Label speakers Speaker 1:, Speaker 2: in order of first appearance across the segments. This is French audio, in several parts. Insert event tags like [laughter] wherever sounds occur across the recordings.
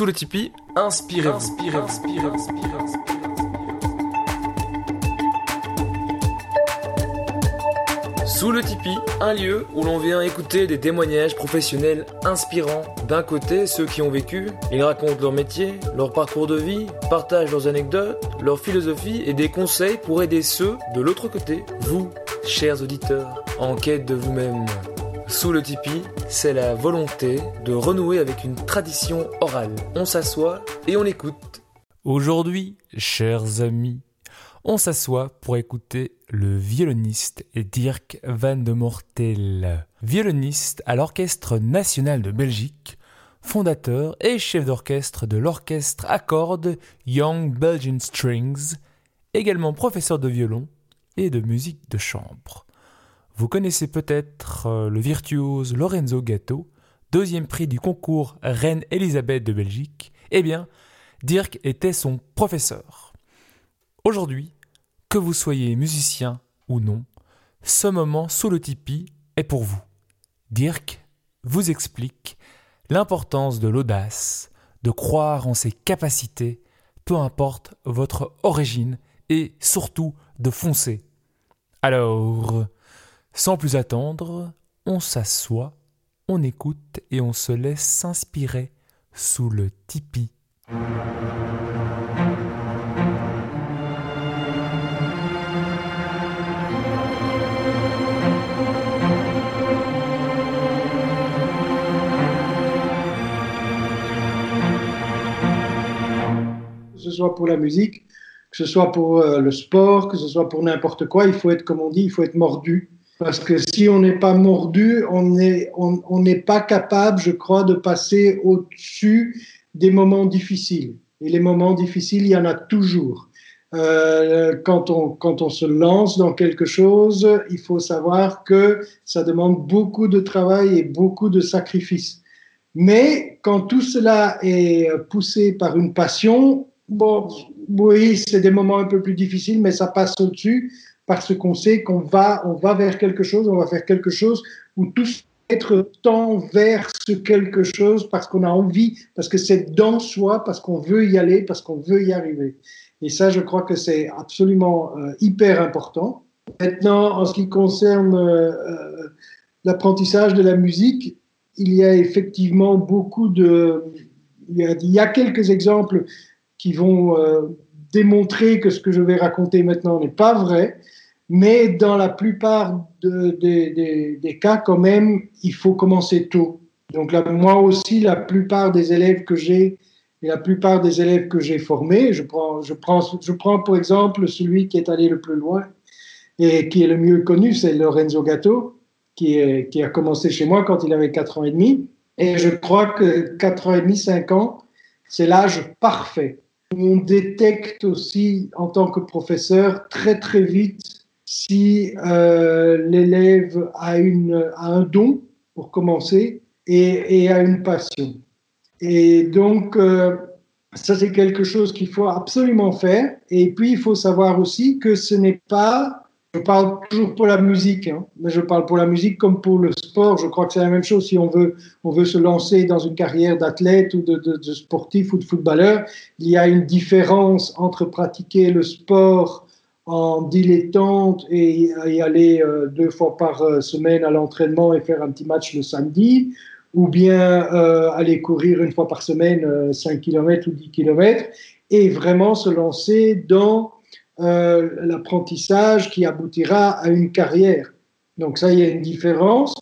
Speaker 1: Sous le Tipeee, inspirez-vous. Inspirez, inspirez, inspirez, Sous le Tipeee, un lieu où l'on vient écouter des témoignages professionnels inspirants. D'un côté, ceux qui ont vécu, ils racontent leur métier, leur parcours de vie, partagent leurs anecdotes, leur philosophie et des conseils pour aider ceux de l'autre côté, vous, chers auditeurs, en quête de vous-même. Sous le Tipeee, c'est la volonté de renouer avec une tradition orale. On s'assoit et on écoute. Aujourd'hui, chers amis, on s'assoit pour écouter le violoniste Dirk van de Mortel. Violoniste à l'Orchestre national de Belgique, fondateur et chef d'orchestre de l'orchestre à cordes Young Belgian Strings, également professeur de violon et de musique de chambre. Vous connaissez peut-être euh, le virtuose Lorenzo Gatto, deuxième prix du concours Reine Elisabeth de Belgique. Eh bien, Dirk était son professeur. Aujourd'hui, que vous soyez musicien ou non, ce moment sous le Tipeee est pour vous. Dirk vous explique l'importance de l'audace, de croire en ses capacités, peu importe votre origine, et surtout de foncer. Alors, sans plus attendre, on s'assoit, on écoute et on se laisse s'inspirer sous le tipi.
Speaker 2: Que ce soit pour la musique, que ce soit pour euh, le sport, que ce soit pour n'importe quoi, il faut être, comme on dit, il faut être mordu. Parce que si on n'est pas mordu, on n'est pas capable, je crois, de passer au-dessus des moments difficiles. Et les moments difficiles, il y en a toujours. Euh, quand, on, quand on se lance dans quelque chose, il faut savoir que ça demande beaucoup de travail et beaucoup de sacrifices. Mais quand tout cela est poussé par une passion, bon, oui, c'est des moments un peu plus difficiles, mais ça passe au-dessus parce qu'on sait qu'on va, on va vers quelque chose, on va faire quelque chose où tout être tend vers ce quelque chose parce qu'on a envie, parce que c'est dans soi, parce qu'on veut y aller, parce qu'on veut y arriver. Et ça, je crois que c'est absolument euh, hyper important. Maintenant, en ce qui concerne euh, euh, l'apprentissage de la musique, il y a effectivement beaucoup de... Il y a, il y a quelques exemples qui vont démontrer que ce que je vais raconter maintenant n'est pas vrai. Mais dans la plupart des cas, quand même, il faut commencer tôt. Donc moi aussi, la plupart des élèves que j'ai et la plupart des élèves que j'ai formés, je prends, je, prends, je prends pour exemple celui qui est allé le plus loin et qui est le mieux connu, c'est Lorenzo Gatto, qui, qui a commencé chez moi quand il avait 4 ans et demi. Et je crois que 4 ans et demi, 5 ans, c'est l'âge parfait. On détecte aussi en tant que professeur très très vite si euh, l'élève a, a un don, pour commencer, et, a une passion. Et donc, euh, ça, c'est quelque chose qu'il faut absolument faire. Et puis, il faut savoir aussi que ce n'est pas, je parle toujours pour la musique, hein, mais je parle pour la musique comme pour le sport. Je crois que c'est la même chose si on veut, on veut se lancer dans une carrière d'athlète ou de, sportif ou de footballeur. Il y a une différence entre pratiquer le sport en dilettante et y aller euh, deux fois par euh, semaine à l'entraînement et faire un petit match le samedi, ou bien euh, aller courir une fois par semaine 5 km ou 10 km, et vraiment se lancer dans l'apprentissage qui aboutira à une carrière. Donc ça, il y a une différence.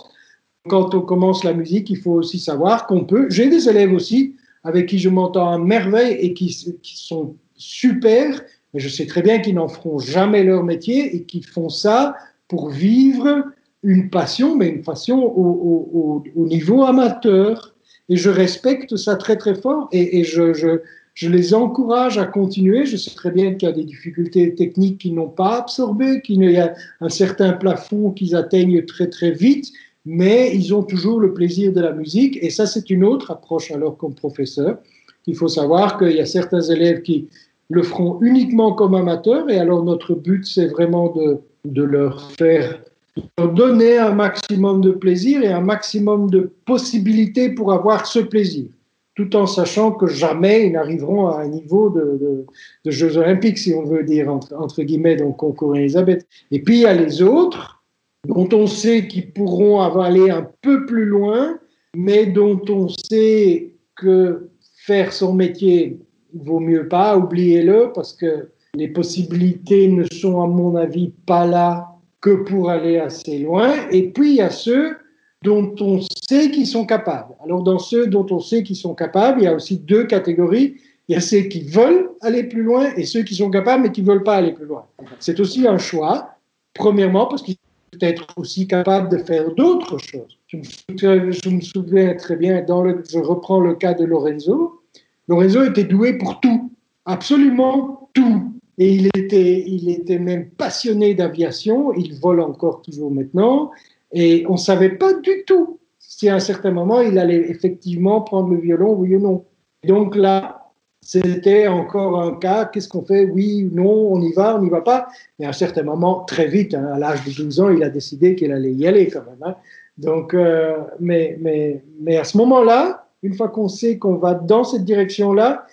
Speaker 2: Quand on commence la musique, il faut aussi savoir qu'on peut... J'ai des élèves aussi avec qui je m'entends à merveille et qui sont super, mais je sais très bien qu'ils n'en feront jamais leur métier et qu'ils font ça pour vivre une passion, mais une passion au, niveau amateur. Et je respecte ça très très fort et, je, je, les encourage à continuer. Je sais très bien qu'il y a des difficultés techniques qu'ils n'ont pas absorbées, qu'il y a un certain plafond qu'ils atteignent très très vite, mais ils ont toujours le plaisir de la musique. Et ça, c'est une autre approche alors comme professeur. Il faut savoir qu'il y a certains élèves qui, le feront uniquement comme amateurs. Et alors notre but, c'est vraiment de, de leur faire leur donner un maximum de plaisir et un maximum de possibilités pour avoir ce plaisir. tout en sachant que jamais ils n'arriveront à un niveau de, Jeux olympiques, si on veut dire, entre, guillemets, donc concours Elisabeth. Et puis il y a les autres, dont on sait qu'ils pourront aller un peu plus loin, mais dont on sait que faire son métier vaut mieux pas, oubliez-le, parce que les possibilités ne sont, à mon avis, pas là que pour aller assez loin. Et puis, il y a ceux dont on sait qu'ils sont capables. Alors, dans ceux dont on sait qu'ils sont capables, il y a aussi deux catégories. Il y a ceux qui veulent aller plus loin et ceux qui sont capables mais qui ne veulent pas aller plus loin. C'est aussi un choix, premièrement, parce qu'ils peuvent être aussi capables de faire d'autres choses. Je me, souviens, très bien, dans je reprends le cas de Lorenzo. Lorenzo était doué pour tout, absolument tout. Et il était, il était même passionné d'aviation, il vole encore toujours maintenant, et on ne savait pas du tout si à un certain moment il allait effectivement prendre le violon, oui ou non. Donc là, c'était encore un cas, qu'est-ce qu'on fait? Oui, non, on y va, on n'y va pas. Mais à un certain moment, très vite, hein, à l'âge de 12 ans, il a décidé qu'il allait y aller quand même. Hein. Donc, euh, mais, mais, mais à ce moment-là, une fois qu'on sait qu'on va dans cette direction-là,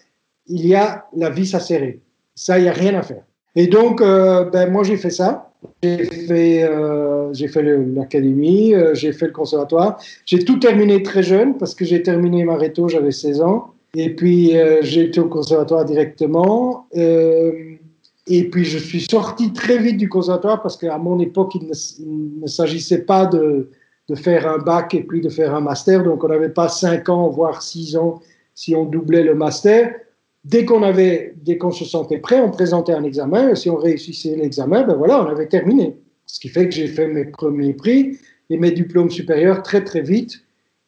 Speaker 2: il y a la vis à serrer. Ça, il n'y a rien à faire. Et donc, euh, ben, moi, j'ai fait ça. J'ai fait, euh, fait l'académie, euh, j'ai fait le conservatoire. J'ai tout terminé très jeune parce que j'ai terminé Maréto, j'avais 16 ans. Et puis, j'ai été au conservatoire directement. et puis, je suis sorti très vite du conservatoire parce qu'à mon époque, il ne s'agissait pas de, de faire un bac et puis de faire un master. Donc, on n'avait pas 5 ans, voire 6 ans si on doublait le master. Dès qu'on avait, dès qu'on se sentait prêt, on présentait un examen. Et si on réussissait l'examen, ben voilà, on avait terminé. Ce qui fait que j'ai fait mes premiers prix et mes diplômes supérieurs très très vite.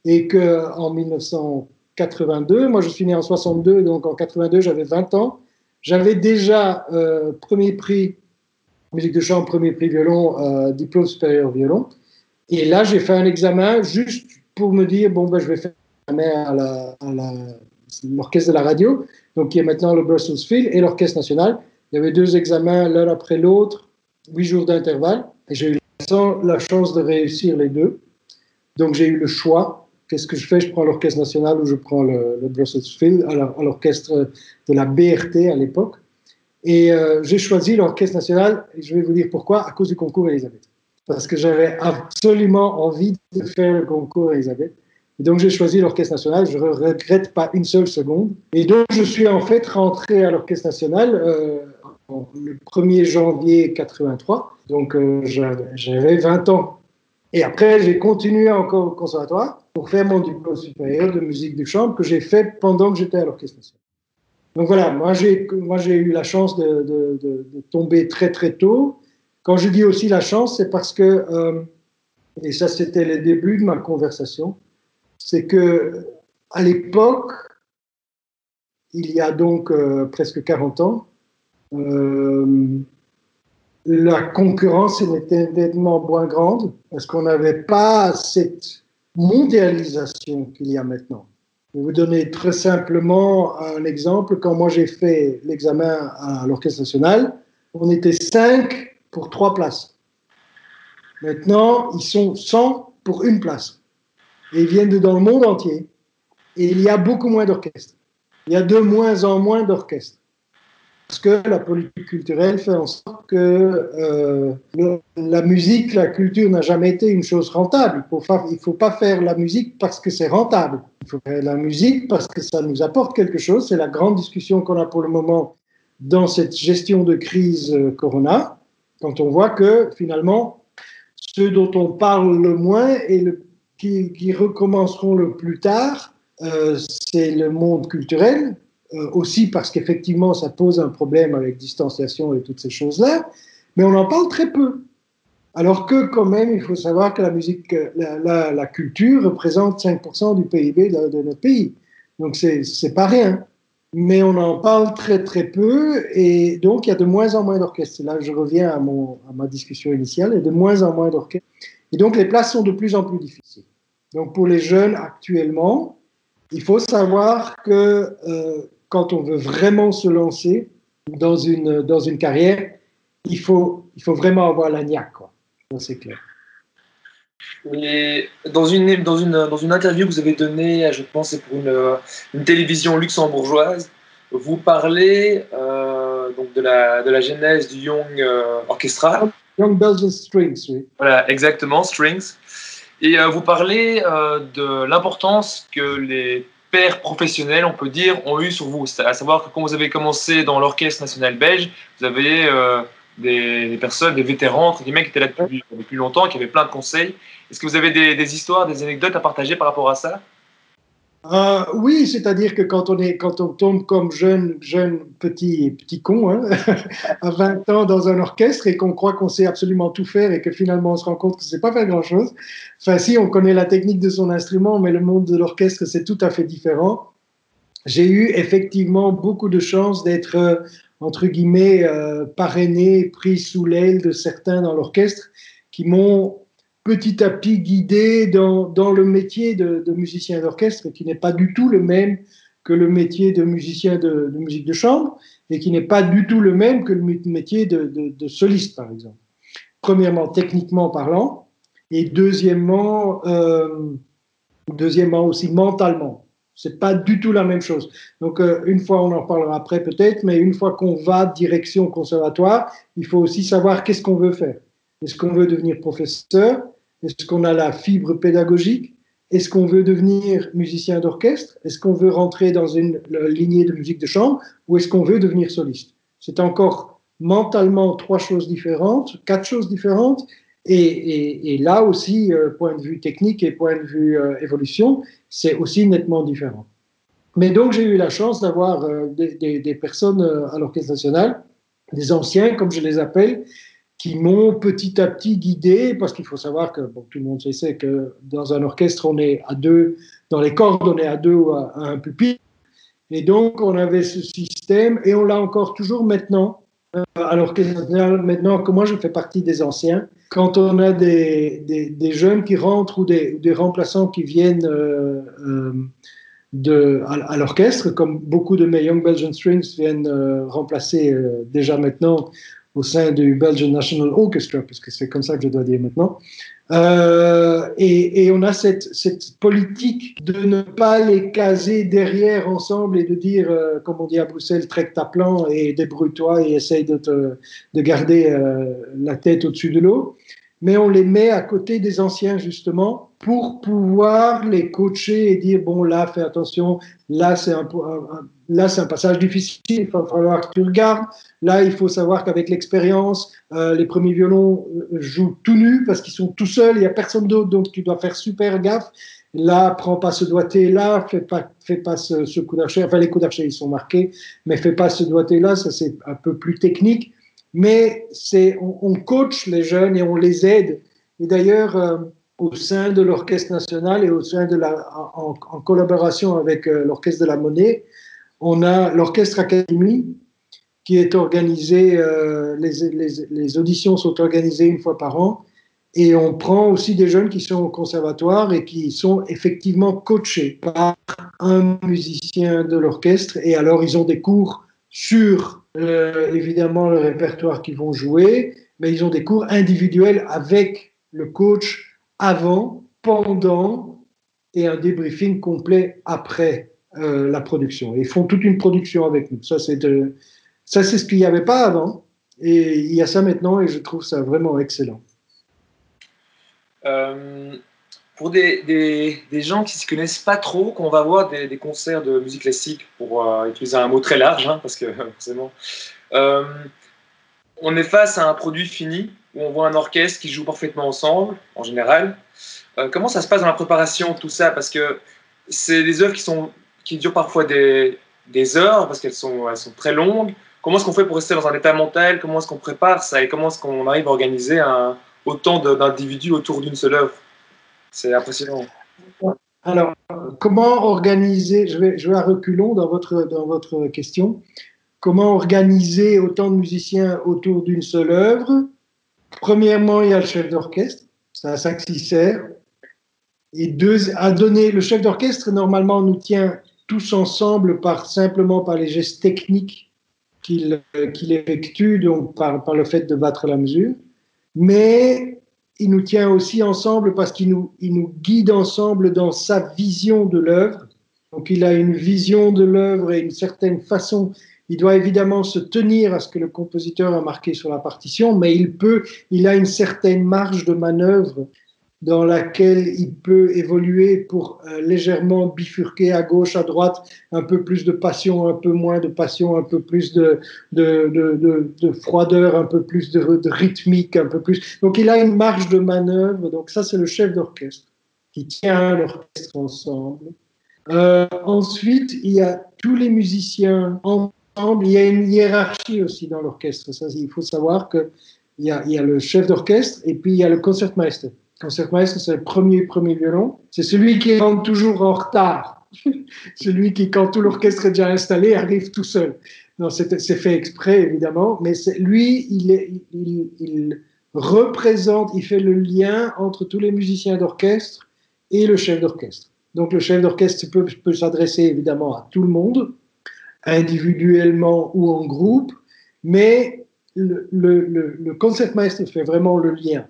Speaker 2: Et que en 1982, moi je suis né en 62, donc en 82 j'avais 20 ans. J'avais déjà euh, premier prix musique de chambre, premier prix violon, euh, diplôme supérieur violon. Et là, j'ai fait un examen juste pour me dire, bon, ben, je vais faire un à l'orchestre de la radio donc qui est maintenant le Brussels Phil et l'Orchestre national. Il y avait deux examens l'un après l'autre, huit jours d'intervalle, et j'ai eu la chance de réussir les deux. Donc j'ai eu le choix. Qu'est-ce que je fais? Je prends l'Orchestre national ou je prends le, Brussels Phil, à l'orchestre de la BRT à l'époque. Et euh, j'ai choisi l'Orchestre national, et je vais vous dire pourquoi, à cause du concours Elisabeth. Parce que j'avais absolument envie de faire le concours Elisabeth. Et donc j'ai choisi l'Orchestre national, je ne regrette pas une seule seconde. Et donc je suis en fait rentré à l'Orchestre national euh, le 1er janvier 83, donc euh, j'avais 20 ans. Et après j'ai continué encore au conservatoire pour faire mon diplôme supérieur de musique de chambre que j'ai fait pendant que j'étais à l'Orchestre national. Donc voilà, moi j'ai, eu la chance de, tomber très très tôt. Quand je dis aussi la chance, c'est parce que, euh, et ça c'était le début de ma conversation, c'est que à l'époque, il y a donc euh, presque 40 ans, euh, la concurrence était nettement moins grande parce qu'on n'avait pas cette mondialisation qu'il y a maintenant. Je vais vous donner très simplement un exemple. Quand moi j'ai fait l'examen à l'Orchestre national, on était 5 pour 3 places. Maintenant, ils sont 100 pour une place et ils viennent de dans le monde entier. Et il y a beaucoup moins d'orchestres. Il y a de moins en moins d'orchestres. Parce que la politique culturelle fait en sorte que euh, la musique, la culture n'a jamais été une chose rentable. Il ne faut, pas faire la musique parce que c'est rentable. Il faut faire la musique parce que ça nous apporte quelque chose. C'est la grande discussion qu'on a pour le moment dans cette gestion de crise euh, Corona, quand on voit que finalement, ce dont on parle le moins le qui, recommenceront le plus tard, euh, c'est le monde culturel, euh, aussi parce qu'effectivement, ça pose un problème avec distanciation et toutes ces choses-là, mais on en parle très peu. Alors que quand même, il faut savoir que la musique, la, culture représente 5% du PIB de, de, notre pays. Donc c'est pas rien. Mais on en parle très très peu et donc il y a de moins en moins d'orchestres. Là, je reviens à, mon, à ma discussion initiale, il y a de moins en moins d'orchestres. Et donc les places sont de plus en plus difficiles. Donc pour les jeunes actuellement, il faut savoir que euh, quand on veut vraiment se lancer dans une, dans une carrière, il faut, il faut vraiment avoir la niaque, quoi. C'est clair.
Speaker 3: Et dans une, dans, une, dans une interview que vous avez donnée, je pense c'est pour une, une, télévision luxembourgeoise, vous parlez euh, donc de, la, de la genèse du Young euh, Orchestra.
Speaker 2: Young Belgian Strings, oui.
Speaker 3: Voilà, exactement, Strings. Et euh, vous parlez de l'importance que les pères professionnels, on peut dire, ont eu sur vous. À savoir que quand vous avez commencé dans l'Orchestre national belge, vous avez des, personnes, des vétérans, entre guillemets, qui étaient là depuis, depuis longtemps, qui avaient plein de conseils. Est-ce que vous avez des, des, histoires, des anecdotes à partager par rapport à ça?
Speaker 2: Euh, Oui, c'est-à-dire que quand on, est, quand on tombe comme jeune, jeune petit, petit con, hein, [laughs] à 20 ans dans un orchestre et qu'on croit qu'on sait absolument tout faire et que finalement on se rend compte que ne sait pas faire grand-chose. Enfin, si, on connaît la technique de son instrument, mais le monde de l'orchestre, c'est tout à fait différent. J'ai eu effectivement beaucoup de chance d'être euh, entre guillemets, euh, parrainé, pris sous l'aile de certains dans l'orchestre qui m'ont petit à petit guidé dans, dans le métier de, musicien d'orchestre, qui n'est pas du tout le même que le métier de musicien de, musique de chambre, et qui n'est pas du tout le même que le métier de, soliste, par exemple. Premièrement, techniquement parlant, et deuxièmement, euh, deuxièmement aussi mentalement. C'est pas du tout la même chose. Donc, euh, une fois, on en reparlera après peut-être, mais une fois qu'on va direction conservatoire, il faut aussi savoir qu'est-ce qu'on veut faire. Est-ce qu'on veut devenir professeur? Est-ce qu'on a la fibre pédagogique? Est-ce qu'on veut devenir musicien d'orchestre? Est-ce qu'on veut rentrer dans une lignée de musique de chambre? Ou est-ce qu'on veut devenir soliste? C'est encore mentalement trois choses différentes, quatre choses différentes, et, là aussi, euh, point de vue technique et point de vue euh, évolution, c'est aussi nettement différent. Mais donc j'ai eu la chance d'avoir euh, des, personnes à l'Orchestre national, des anciens comme je les appelle, qui m'ont petit à petit guidé, parce qu'il faut savoir que tout le monde sait que dans un orchestre, on est à deux, dans les cordes, on est à deux ou à un pupitre. Et donc on avait ce système, et on l'a encore toujours maintenant, à l'Orchestre national, maintenant que moi je fais partie des anciens, quand on a des, des, jeunes qui rentrent ou des, des remplaçants qui viennent euh, euh, à, l'orchestre, comme beaucoup de mes Young Belgian Strings viennent euh, remplacer déjà maintenant au sein du Belgian National Orchestra, parce que c'est comme ça que je dois dire maintenant. Euh, et, et, on a cette, cette, politique de ne pas les caser derrière ensemble et de dire, euh, comme on dit à Bruxelles, traque ta plan et débrouille-toi et essaye de, te, de garder euh, la tête au-dessus de l'eau. Mais on les met à côté des anciens, justement, pour pouvoir les coacher et dire, bon, là, fais attention, là, c'est un, là, c'est un passage difficile, il va falloir que tu regardes. Là, il faut savoir qu'avec l'expérience, euh, les premiers violons euh, jouent tout nus parce qu'ils sont tout seuls, il n'y a personne d'autre, donc tu dois faire super gaffe. Là, prends pas ce doigté-là, fais pas, fais pas ce, coup d'archet. Enfin, les coups d'archet, ils sont marqués, mais fais pas ce doigté-là, ça c'est un peu plus technique. Mais c'est, on, coach les jeunes et on les aide. Et d'ailleurs, euh, au sein de l'Orchestre national et au sein de la, en, collaboration avec l'Orchestre de la Monnaie, on a l'Orchestre Académie qui est organisé, euh, les, auditions sont organisées une fois par an, et on prend aussi des jeunes qui sont au conservatoire et qui sont effectivement coachés par un musicien de l'orchestre, et alors ils ont des cours sur évidemment le répertoire qu'ils vont jouer, mais ils ont des cours individuels avec le coach avant, pendant et un débriefing complet après euh, la production. Ils font toute une production avec nous. Ça, c'est ça, ce qu'il n'y avait pas avant. Et il y a ça maintenant et je trouve ça vraiment excellent.
Speaker 3: Euh, pour des, des, gens qui ne se connaissent pas trop, qu'on va voir des, concerts de musique classique, pour euh, utiliser un mot très large, hein, parce que [laughs] forcément, on est face à un produit fini où on voit un orchestre qui joue parfaitement ensemble, en général. comment ça se passe dans la préparation, tout ça? Parce que c'est des œuvres qui sont qui durent parfois des, des heures parce qu'elles sont, elles sont très longues. Comment est-ce qu'on fait pour rester dans un état mental? Comment est-ce qu'on prépare ça? Et comment est-ce qu'on arrive à organiser un, autant d'individus autour d'une seule œuvre? C'est impressionnant.
Speaker 2: Alors, comment organiser Je vais, je vais à reculons dans votre, dans votre question. Comment organiser autant de musiciens autour d'une seule œuvre? Premièrement, il y a le chef d'orchestre, c'est un 5-6 serres. Et deux, à donner, le chef d'orchestre, normalement, nous tient tous ensemble par, simplement par les gestes techniques qu'il effectue, donc par, par, le fait de battre la mesure. Mais il nous tient aussi ensemble parce qu'il nous, guide ensemble dans sa vision de l'œuvre. Donc il a une vision de l'œuvre et une certaine façon. Il doit évidemment se tenir à ce que le compositeur a marqué sur la partition, mais il peut, il a une certaine marge de manœuvre dans laquelle il peut évoluer pour euh, légèrement bifurquer à gauche, à droite, un peu plus de passion, un peu moins de passion, un peu plus de, de, de, de froideur, un peu plus de, rythmique, un peu plus. Donc il a une marge de manœuvre. Donc ça, c'est le chef d'orchestre qui tient l'orchestre ensemble. Euh, ensuite, il y a tous les musiciens ensemble. Il y a une hiérarchie aussi dans l'orchestre. Ça, il faut savoir que il y, a, y a le chef d'orchestre et puis il y a le concertmeister. Concertmeister, c'est le premier violon. C'est celui qui rentre toujours en retard. [laughs] celui qui, quand tout l'orchestre est déjà installé, arrive tout seul. Non, c'est fait exprès, évidemment, mais lui, il, représente, il fait le lien entre tous les musiciens d'orchestre et le chef d'orchestre. Donc le chef d'orchestre peut, s'adresser évidemment à tout le monde, individuellement ou en groupe, mais le, le, le, le fait vraiment le lien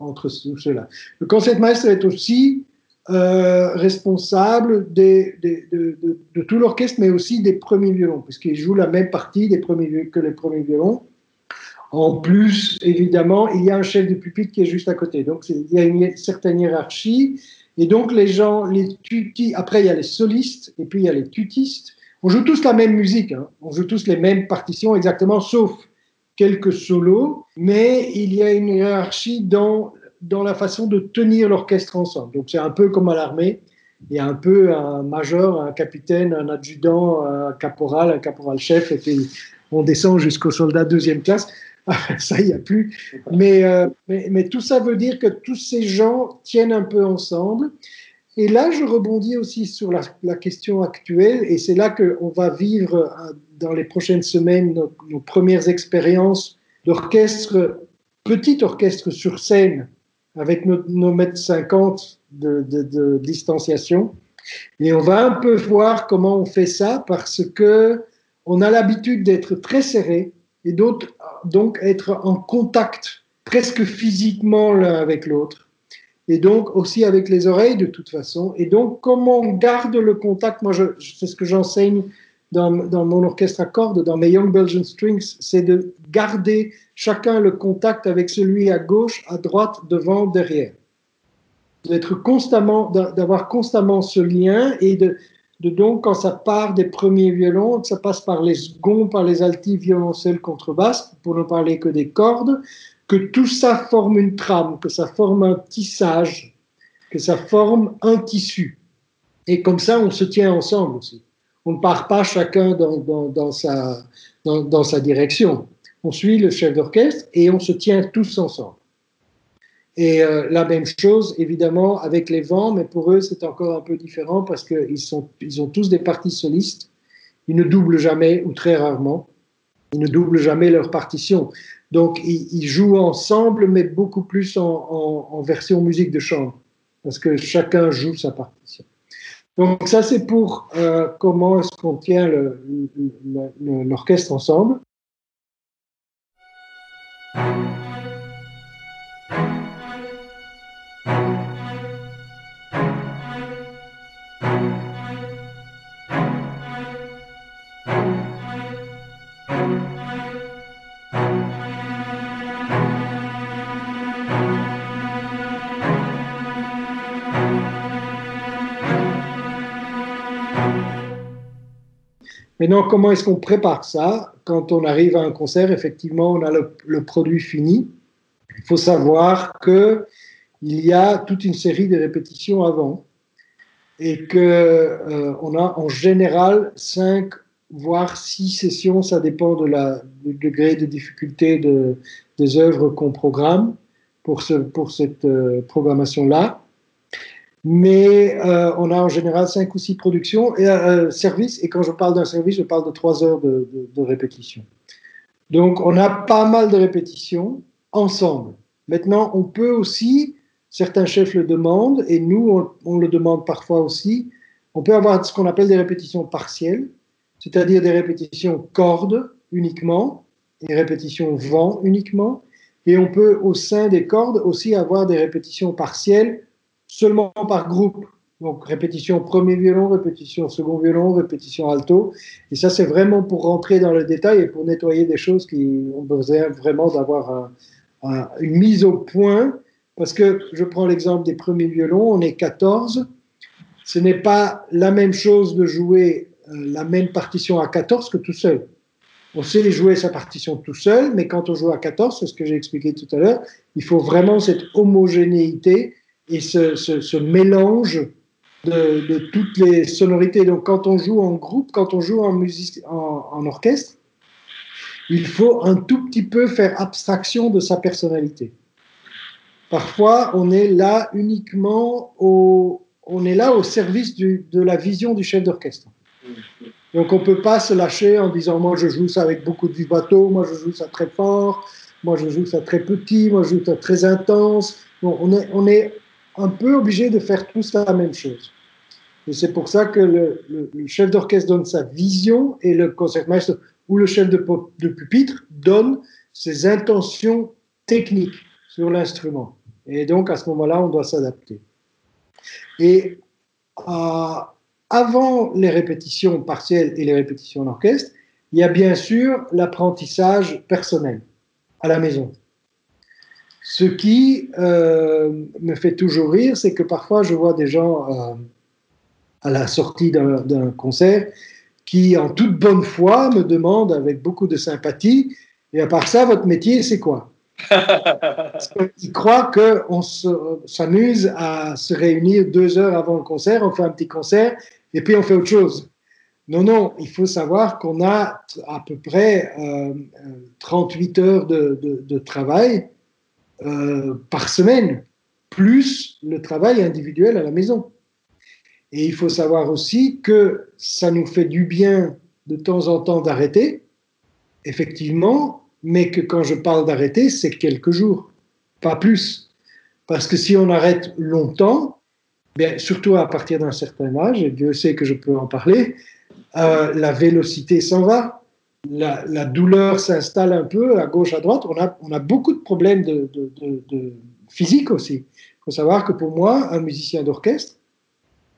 Speaker 2: entre cela. Le concertmeister est aussi euh, responsable de, tout l'orchestre, mais aussi des premiers violons, puisqu'il joue la même partie que les premiers violons. En plus, évidemment, il y a un chef de pupitre qui est juste à côté. Donc, il y a une certaine hiérarchie. Et donc, les gens, les tutis, après, il y a les solistes, et puis il y a les tutistes. On joue tous la même musique, hein. on joue tous les mêmes partitions exactement, sauf quelques solos, mais il y a une hiérarchie dans, dans la façon de tenir l'orchestre ensemble. Donc c'est un peu comme à l'armée, il y a un peu un major, un capitaine, un adjudant, un caporal, un caporal-chef, et puis on descend jusqu'au soldat deuxième classe. [laughs] ça, il n'y a plus. Mais, euh, mais, mais, tout ça veut dire que tous ces gens tiennent un peu ensemble. Et là, je rebondis aussi sur la, la question actuelle, et c'est là qu'on va vivre dans les prochaines semaines nos, premières expériences d'orchestre, petit orchestre sur scène, avec nos, mètres 50 de, de, de, distanciation. Et on va un peu voir comment on fait ça parce que on a l'habitude d'être très serré et donc être en contact presque physiquement l'un avec l'autre et donc aussi avec les oreilles de toute façon. Et donc comment on garde le contact, moi c'est ce que j'enseigne dans, mon orchestre à cordes, dans mes Young Belgian Strings, c'est de garder chacun le contact avec celui à gauche, à droite, devant, derrière. D'être constamment, d'avoir constamment ce lien et de, de, donc quand ça part des premiers violons, que ça passe par les seconds, par les altis, violoncelles, contrebasses, pour ne parler que des cordes, que tout ça forme une trame, que ça forme un tissage, que ça forme un tissu. Et comme ça, on se tient ensemble aussi. On ne part pas chacun dans, sa, direction. On suit le chef d'orchestre et on se tient tous ensemble. Et euh, la même chose, évidemment, avec les vents, mais pour eux, c'est encore un peu différent parce qu'ils ils ont tous des parties solistes. Ils ne doublent jamais ou très rarement. Ils ne doublent jamais leur partition. Donc, ils, jouent ensemble, mais beaucoup plus en, en version musique de chambre parce que chacun joue sa partition. Donc ça, c'est pour euh, comment est-ce qu'on tient l'orchestre ensemble. Maintenant, comment est-ce qu'on prépare ça Quand on arrive à un concert, effectivement, on a le, produit fini. Il faut savoir qu'il y a toute une série de répétitions avant et qu'on euh, a en général cinq voire six sessions, ça dépend du degré de difficulté de, des œuvres qu'on programme pour cette euh, programmation-là mais euh, on a en général cinq ou six productions et euh, services. Et quand je parle d'un service, je parle de trois heures de, répétition. Donc, on a pas mal de répétitions ensemble. Maintenant, on peut aussi, certains chefs le demandent, et nous, on, on le demande parfois aussi, on peut avoir ce qu'on appelle des répétitions partielles, c'est-à-dire des répétitions cordes uniquement, et répétitions vent uniquement, Et on peut, au sein des cordes, aussi avoir des répétitions partielles seulement par groupe. Donc, répétition premier violon, répétition second violon, répétition alto. Et ça, c'est vraiment pour rentrer dans le détail et pour nettoyer des choses qui ont besoin vraiment d'avoir une mise au point. Parce que je prends l'exemple des premiers violons, on est 14. Ce n'est pas la même chose de jouer euh, la même partition à 14 que tout seul. On sait jouer sa partition tout seul, mais quand on joue à 14, c'est ce que j'ai expliqué tout à l'heure, il faut vraiment cette homogénéité et ce, ce mélange de, toutes les sonorités. Donc, quand on joue en groupe, quand on joue en, musique, en, orchestre, il faut un tout petit peu faire abstraction de sa personnalité. Parfois, on est là uniquement au, on est là au service de la vision du chef d'orchestre. Donc, on peut pas se lâcher en disant moi je joue ça avec beaucoup de vibrato, moi je joue ça très fort, moi je joue ça très petit, moi je joue ça très intense. on est, on est un peu obligé de faire tous la même chose. Et c'est pour ça que le, chef d'orchestre donne sa vision et le concertmaître ou le chef de, pupitre donne ses intentions techniques sur l'instrument. Et donc à ce moment-là, on doit s'adapter. Et euh, avant les répétitions partielles et les répétitions d'orchestre, il y a bien sûr l'apprentissage personnel à la maison. Ce qui euh, me fait toujours rire, c'est que parfois je vois des gens euh, à la sortie d'un concert qui, en toute bonne foi, me demandent avec beaucoup de sympathie, et à part ça, votre métier, c'est quoi [laughs] Ils croient qu'on s'amuse à se réunir deux heures avant le concert, on fait un petit concert, et puis on fait autre chose. Non, non, il faut savoir qu'on a à peu près 38 euh, heures de, de travail euh, par semaine, plus le travail individuel à la maison. Et il faut savoir aussi que ça nous fait du bien de temps en temps d'arrêter, effectivement, mais que quand je parle d'arrêter, c'est quelques jours, pas plus. Parce que si on arrête longtemps, bien, surtout à partir d'un certain âge, et Dieu sait que je peux en parler, euh, la vélocité s'en va, la, douleur s'installe un peu à gauche, à droite. On a, beaucoup de problèmes de, de, physique aussi. Il faut savoir que pour moi, un musicien d'orchestre,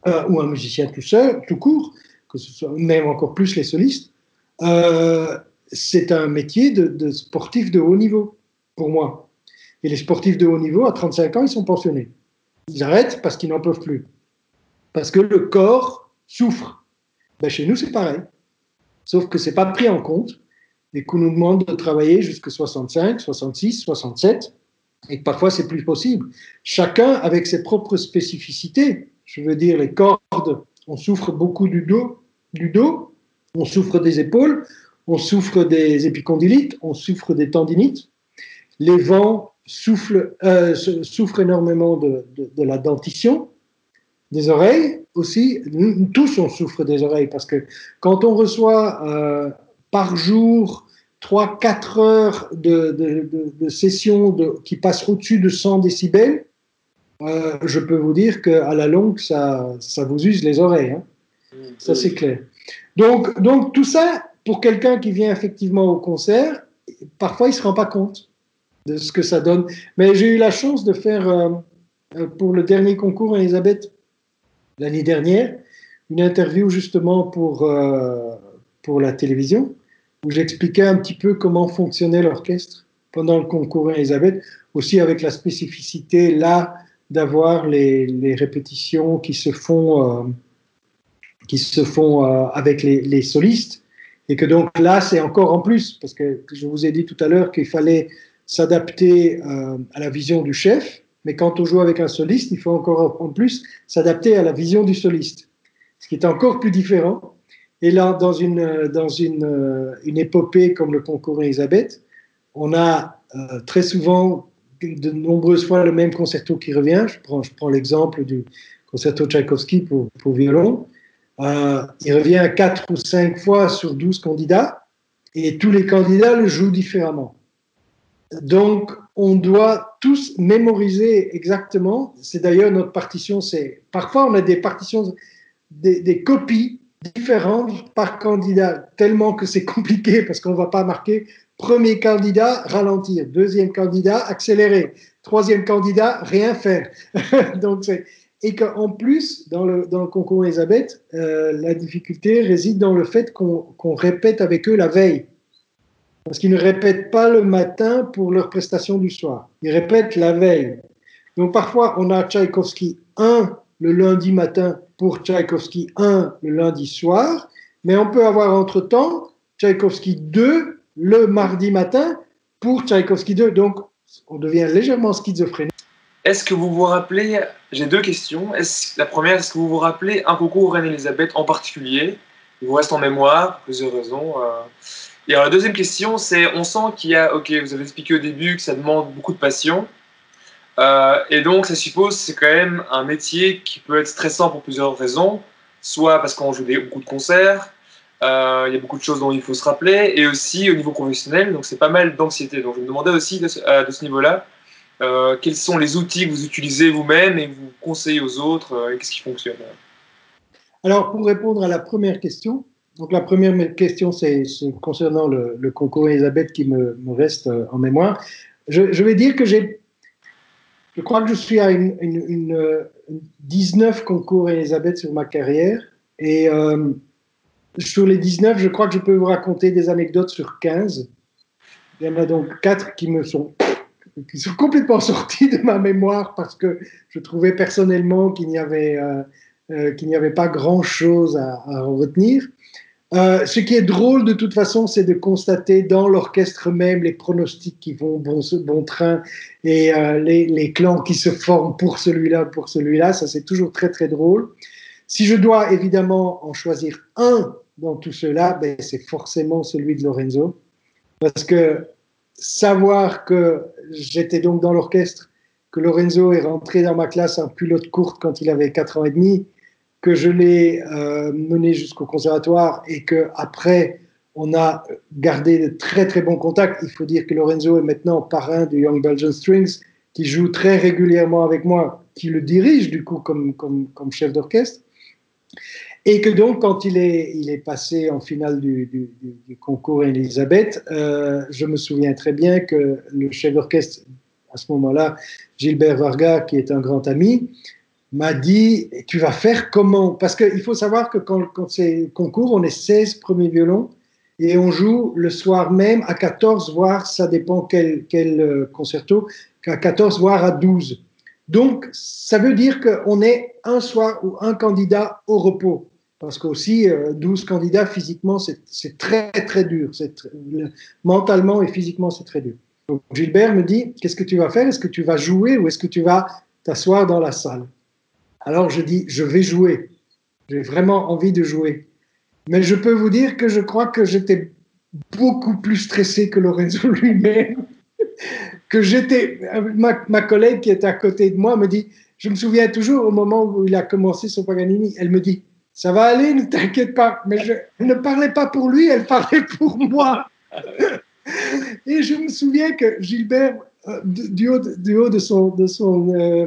Speaker 2: euh, ou un musicien tout seul, tout court, que ce soit même encore plus les solistes, euh, c'est un métier de, sportif de haut niveau, pour moi. Et les sportifs de haut niveau, à 35 ans, ils sont pensionnés. Ils arrêtent parce qu'ils n'en peuvent plus. Parce que le corps souffre. Ben, chez nous, c'est pareil. Sauf que ce n'est pas pris en compte et qu'on nous demande de travailler jusqu'à 65, 66, 67 et que parfois c'est plus possible. Chacun avec ses propres spécificités. Je veux dire, les cordes, on souffre beaucoup du dos, du dos, on souffre des épaules, on souffre des épicondylites, on souffre des tendinites. Les vents souffrent, euh, souffrent énormément de, de la dentition, des oreilles aussi. Nous, tous, on souffre des oreilles parce que quand on reçoit euh, par jour 3-4 heures de, de, sessions qui passent au-dessus de 100 décibels, euh, je peux vous dire qu'à la longue, ça, ça vous use les oreilles. Hein. Ça, c'est clair. Donc, donc, tout ça, pour quelqu'un qui vient effectivement au concert, parfois, il ne se rend pas compte de ce que ça donne. Mais j'ai eu la chance de faire, euh, pour le dernier concours Elisabeth, l'année dernière, une interview justement pour, euh, pour la télévision, où j'expliquais un petit peu comment fonctionnait l'orchestre pendant le concours Elisabeth, aussi avec la spécificité là d'avoir les, les, répétitions qui se font, euh, qui se font euh, avec les, les, solistes, et que donc là c'est encore en plus, parce que je vous ai dit tout à l'heure qu'il fallait s'adapter à la vision du chef, mais quand on joue avec un soliste, il faut encore en plus s'adapter à la vision du soliste, ce qui est encore plus différent. Et là, dans une, dans une, euh, une épopée comme le concours Elisabeth, on a euh, très souvent, de nombreuses fois, le même concerto qui revient. Je prends, l'exemple du concerto Tchaïkovski pour, pour violon. Euh, il revient quatre ou cinq fois sur 12 candidats et tous les candidats le jouent différemment. Donc, on doit tous mémoriser exactement. C'est d'ailleurs notre partition. C'est parfois on a des partitions, des, copies différentes par candidat, tellement que c'est compliqué parce qu'on ne va pas marquer premier candidat, ralentir, deuxième candidat, accélérer, troisième candidat, rien faire. [laughs] Donc et qu'en plus, dans le, concours Elisabeth, euh, la difficulté réside dans le fait qu'on répète avec eux la veille. Parce qu'ils ne répètent pas le matin pour leur prestation du soir. Ils répètent la veille. Donc parfois, on a Tchaïkovski 1 le lundi matin pour Tchaïkovski 1 le lundi soir, mais on peut avoir entre-temps Tchaïkovski 2 le mardi matin pour Tchaïkovski 2. Donc, on devient légèrement schizophrénique.
Speaker 3: Est-ce que vous vous rappelez, j'ai deux questions. Est la première, est-ce que vous vous rappelez un concours Reine-Elisabeth en particulier? Il vous reste en mémoire, pour plusieurs raisons. Euh. Et alors la deuxième question, c'est, on sent qu'il y a, ok, vous avez expliqué au début que ça demande beaucoup de passion. Euh, et donc, ça suppose c'est quand même un métier qui peut être stressant pour plusieurs raisons. Soit parce qu'on joue des, beaucoup de concerts, euh, il y a beaucoup de choses dont il faut se rappeler, et aussi au niveau professionnel, donc c'est pas mal d'anxiété. Donc je me demandais aussi de, euh, ce niveau-là, quels sont les outils que vous utilisez vous-même et que vous conseillez aux autres, et qu'est-ce qui fonctionne?
Speaker 2: Alors pour répondre à la première question, donc la première question c'est concernant le, concours Elisabeth qui me, reste en mémoire. Je, vais dire que j'ai je crois que je suis à une, une, 19 concours Elisabeth sur ma carrière. Et euh, sur les 19, je crois que je peux vous raconter des anecdotes sur 15. Il y en a donc 4 qui me sont, qui sont complètement sortis de ma mémoire parce que je trouvais personnellement qu'il n'y avait, euh, euh, avait pas grand-chose à, retenir. Euh, ce qui est drôle de toute façon, c'est de constater dans l'orchestre même les pronostics qui vont bon, train et euh, les, les, clans qui se forment pour celui-là, pour celui-là. Ça, c'est toujours très, très drôle. Si je dois évidemment en choisir un dans tout cela, ben, c'est forcément celui de Lorenzo. Parce que savoir que j'étais donc dans l'orchestre, que Lorenzo est rentré dans ma classe en culotte courte quand il avait 4 ans et demi, que je l'ai euh, mené jusqu'au conservatoire et que après on a gardé de très très bons contacts. Il faut dire que Lorenzo est maintenant parrain du Young Belgian Strings, qui joue très régulièrement avec moi, qui le dirige du coup comme, chef d'orchestre. Et que donc, quand il est, il est passé en finale du, du, du concours Elisabeth, euh, je me souviens très bien que le chef d'orchestre, à ce moment-là, Gilbert Varga, qui est un grand ami, m'a dit Tu vas faire comment? Parce qu'il faut savoir que quand, quand c'est concours, on est 16 premiers violons et on joue le soir même à 14, voire ça dépend quel, quel euh, concerto, à 14, voire à 12. Donc, ça veut dire qu'on est un soir ou un candidat au repos. Parce qu'aussi, 12 euh, candidats, physiquement, c'est très, très dur. mentalement et physiquement, c'est très dur. Donc, Gilbert me dit, qu'est-ce que tu vas faire? Est-ce que tu vas jouer ou est-ce que tu vas t'asseoir dans la salle? Alors je dis, je vais jouer. J'ai vraiment envie de jouer. Mais je peux vous dire que je crois que j'étais beaucoup plus stressé que Lorenzo [laughs] lui-même. que j'étais, ma, collègue qui était à côté de moi me dit, je me souviens toujours au moment où il a commencé son Paganini, elle me dit, ça va aller, ne t'inquiète pas. Mais je ne parlais pas pour lui, elle parlait pour moi. Et je me souviens que Gilbert, euh, du, haut, du haut de son, de son euh,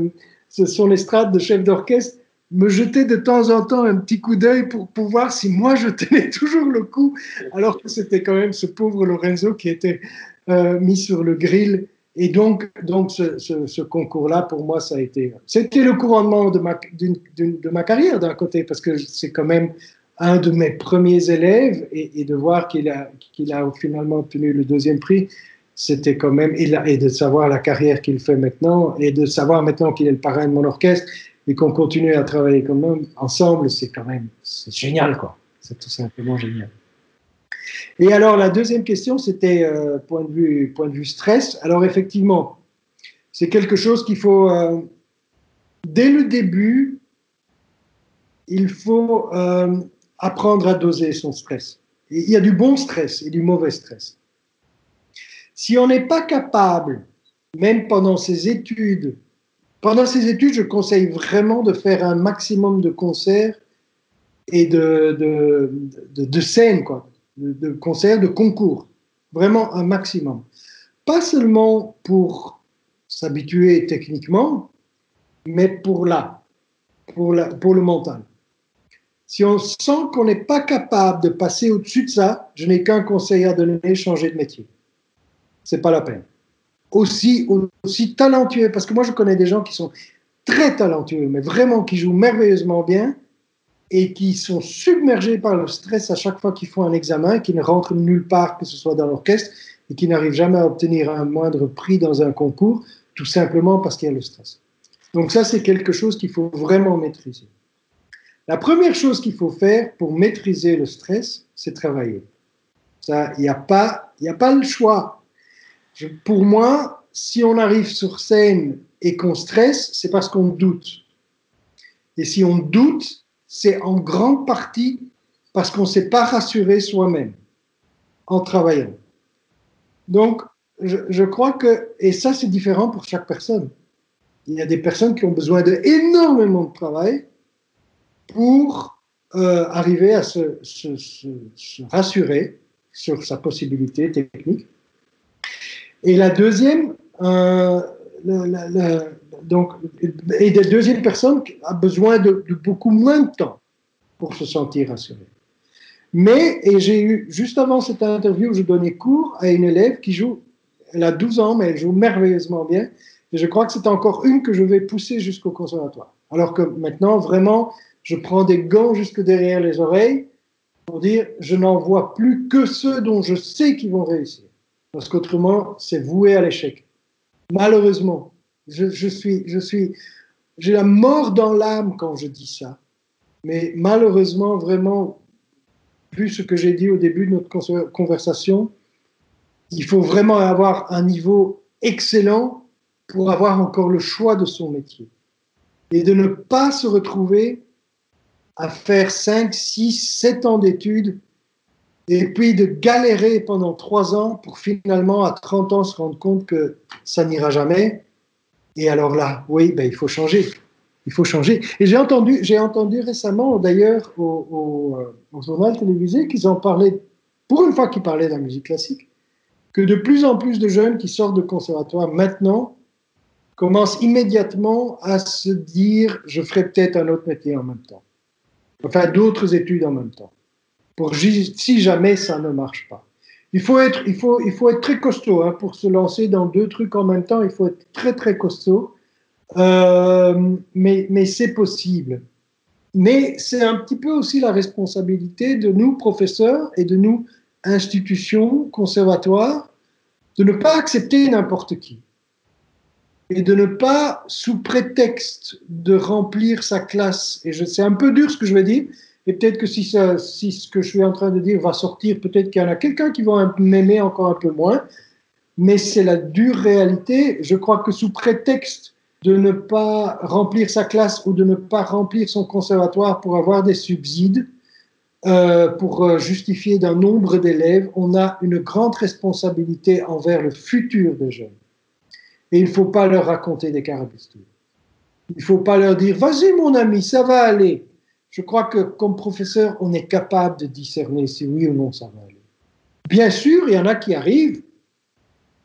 Speaker 2: sur l'estrade de chef d'orchestre, me jeter de temps en temps un petit coup d'œil pour, pour voir si moi je tenais [laughs] toujours le coup, alors que c'était quand même ce pauvre Lorenzo qui était euh, mis sur le grill. Et donc, donc ce, concours-là, pour moi, ça a été. C'était le couronnement de ma, carrière d'un côté, parce que c'est quand même un de mes premiers élèves, et, de voir qu'il a finalement obtenu le deuxième prix, c'était quand même, et de savoir la carrière qu'il fait maintenant, et de savoir maintenant qu'il est le parrain de mon orchestre, et qu'on continue à travailler comme même ensemble, c'est quand même, c'est génial, quoi. C'est tout simplement génial. Et alors, la deuxième question, c'était euh, point, de vue, point de vue stress. Alors, effectivement, c'est quelque chose qu'il faut, euh, dès le début, il faut euh, apprendre à doser son stress. il y a du bon stress et du mauvais stress. Si on n'est pas capable, même pendant ses études, pendant ses études, je conseille vraiment de faire un maximum de concerts et de, de, de, scènes, quoi, de, concerts, de concours. Vraiment un maximum. Pas seulement pour s'habituer techniquement, mais pour là, pour, la, pour le mental. Si on sent qu'on n'est pas capable de passer au-dessus de ça, je n'ai qu'un conseil à donner, changer de métier. C'est pas la peine. Aussi, aussi talentueux, parce que moi je connais des gens qui sont très talentueux, mais vraiment qui jouent merveilleusement bien et qui sont submergés par le stress à chaque fois qu'ils font un examen, qui ne rentrent nulle part, que ce soit dans l'orchestre, et qui n'arrivent jamais à obtenir un moindre prix dans un concours, tout simplement parce qu'il y a le stress. Donc ça, c'est quelque chose qu'il faut vraiment maîtriser. La première chose qu'il faut faire pour maîtriser le stress, c'est travailler. Ça, il n'y a a pas le choix. Pour moi, si on arrive sur scène et qu'on stresse, c'est parce qu'on doute. Et si on doute, c'est en grande partie parce qu'on ne s'est pas rassuré soi-même en travaillant. Donc, je, crois que, et ça c'est différent pour chaque personne. Il y a des personnes qui ont besoin d'énormément de travail pour euh, arriver à se, rassurer sur sa possibilité technique. Et la deuxième, euh, donc, et la deuxième personne a besoin de, de, beaucoup moins de temps pour se sentir rassurée. Mais, et j'ai eu, juste avant cette interview, je donnais cours à une élève qui joue, elle a 12 ans, mais elle joue merveilleusement bien. Et je crois que c'est encore une que je vais pousser jusqu'au conservatoire. Alors que maintenant, vraiment, je prends des gants jusque derrière les oreilles pour dire, je n'en vois plus que ceux dont je sais qu'ils vont réussir. Parce qu'autrement, c'est voué à l'échec. Malheureusement, je, suis, je suis, j'ai la mort dans l'âme quand je dis ça. Mais malheureusement, vraiment, vu ce que j'ai dit au début de notre conversation, il faut vraiment avoir un niveau excellent pour avoir encore le choix de son métier. Et de ne pas se retrouver à faire 5, 6, 7 ans d'études et puis de galérer pendant 3 ans pour finalement à 30 ans se rendre compte que ça n'ira jamais. Et alors là, oui, ben, il faut changer il faut changer. Et j'ai entendu, entendu récemment, d'ailleurs, au, au, journal télévisé, qu'ils en parlaient, pour une fois qu'ils parlaient de la musique classique, que de plus en plus de jeunes qui sortent de conservatoire maintenant commencent immédiatement à se dire je ferai peut-être un autre métier en même temps. Enfin, d'autres études en même temps. Si jamais ça ne marche pas. Il faut être, il faut, il faut être très costaud hein, pour se lancer dans deux trucs en même temps. Il faut être très très costaud. Euh, mais, mais c'est possible. Mais c'est un petit peu aussi la responsabilité de nous, professeurs, et de nous, institutions, conservatoires, de ne pas accepter n'importe qui. Et de ne pas, sous prétexte de remplir sa classe, et c'est un peu dur ce que je vais dire, et peut-être que si, ça, si ce que je suis en train de dire va sortir, peut-être qu'il y en a quelqu'un qui va m'aimer encore un peu moins, mais c'est la dure réalité. Je crois que sous prétexte de ne pas remplir sa classe ou de ne pas remplir son conservatoire pour avoir des subsides, euh, pour euh, justifier d'un nombre d'élèves, on a une grande responsabilité envers le futur des jeunes. Et il ne faut pas leur raconter des carabistouilles. Il ne faut pas leur dire, vas-y mon ami, ça va aller. Je crois que comme professeur, on est capable de discerner si oui ou non ça va aller. Bien sûr, il y en a qui arrivent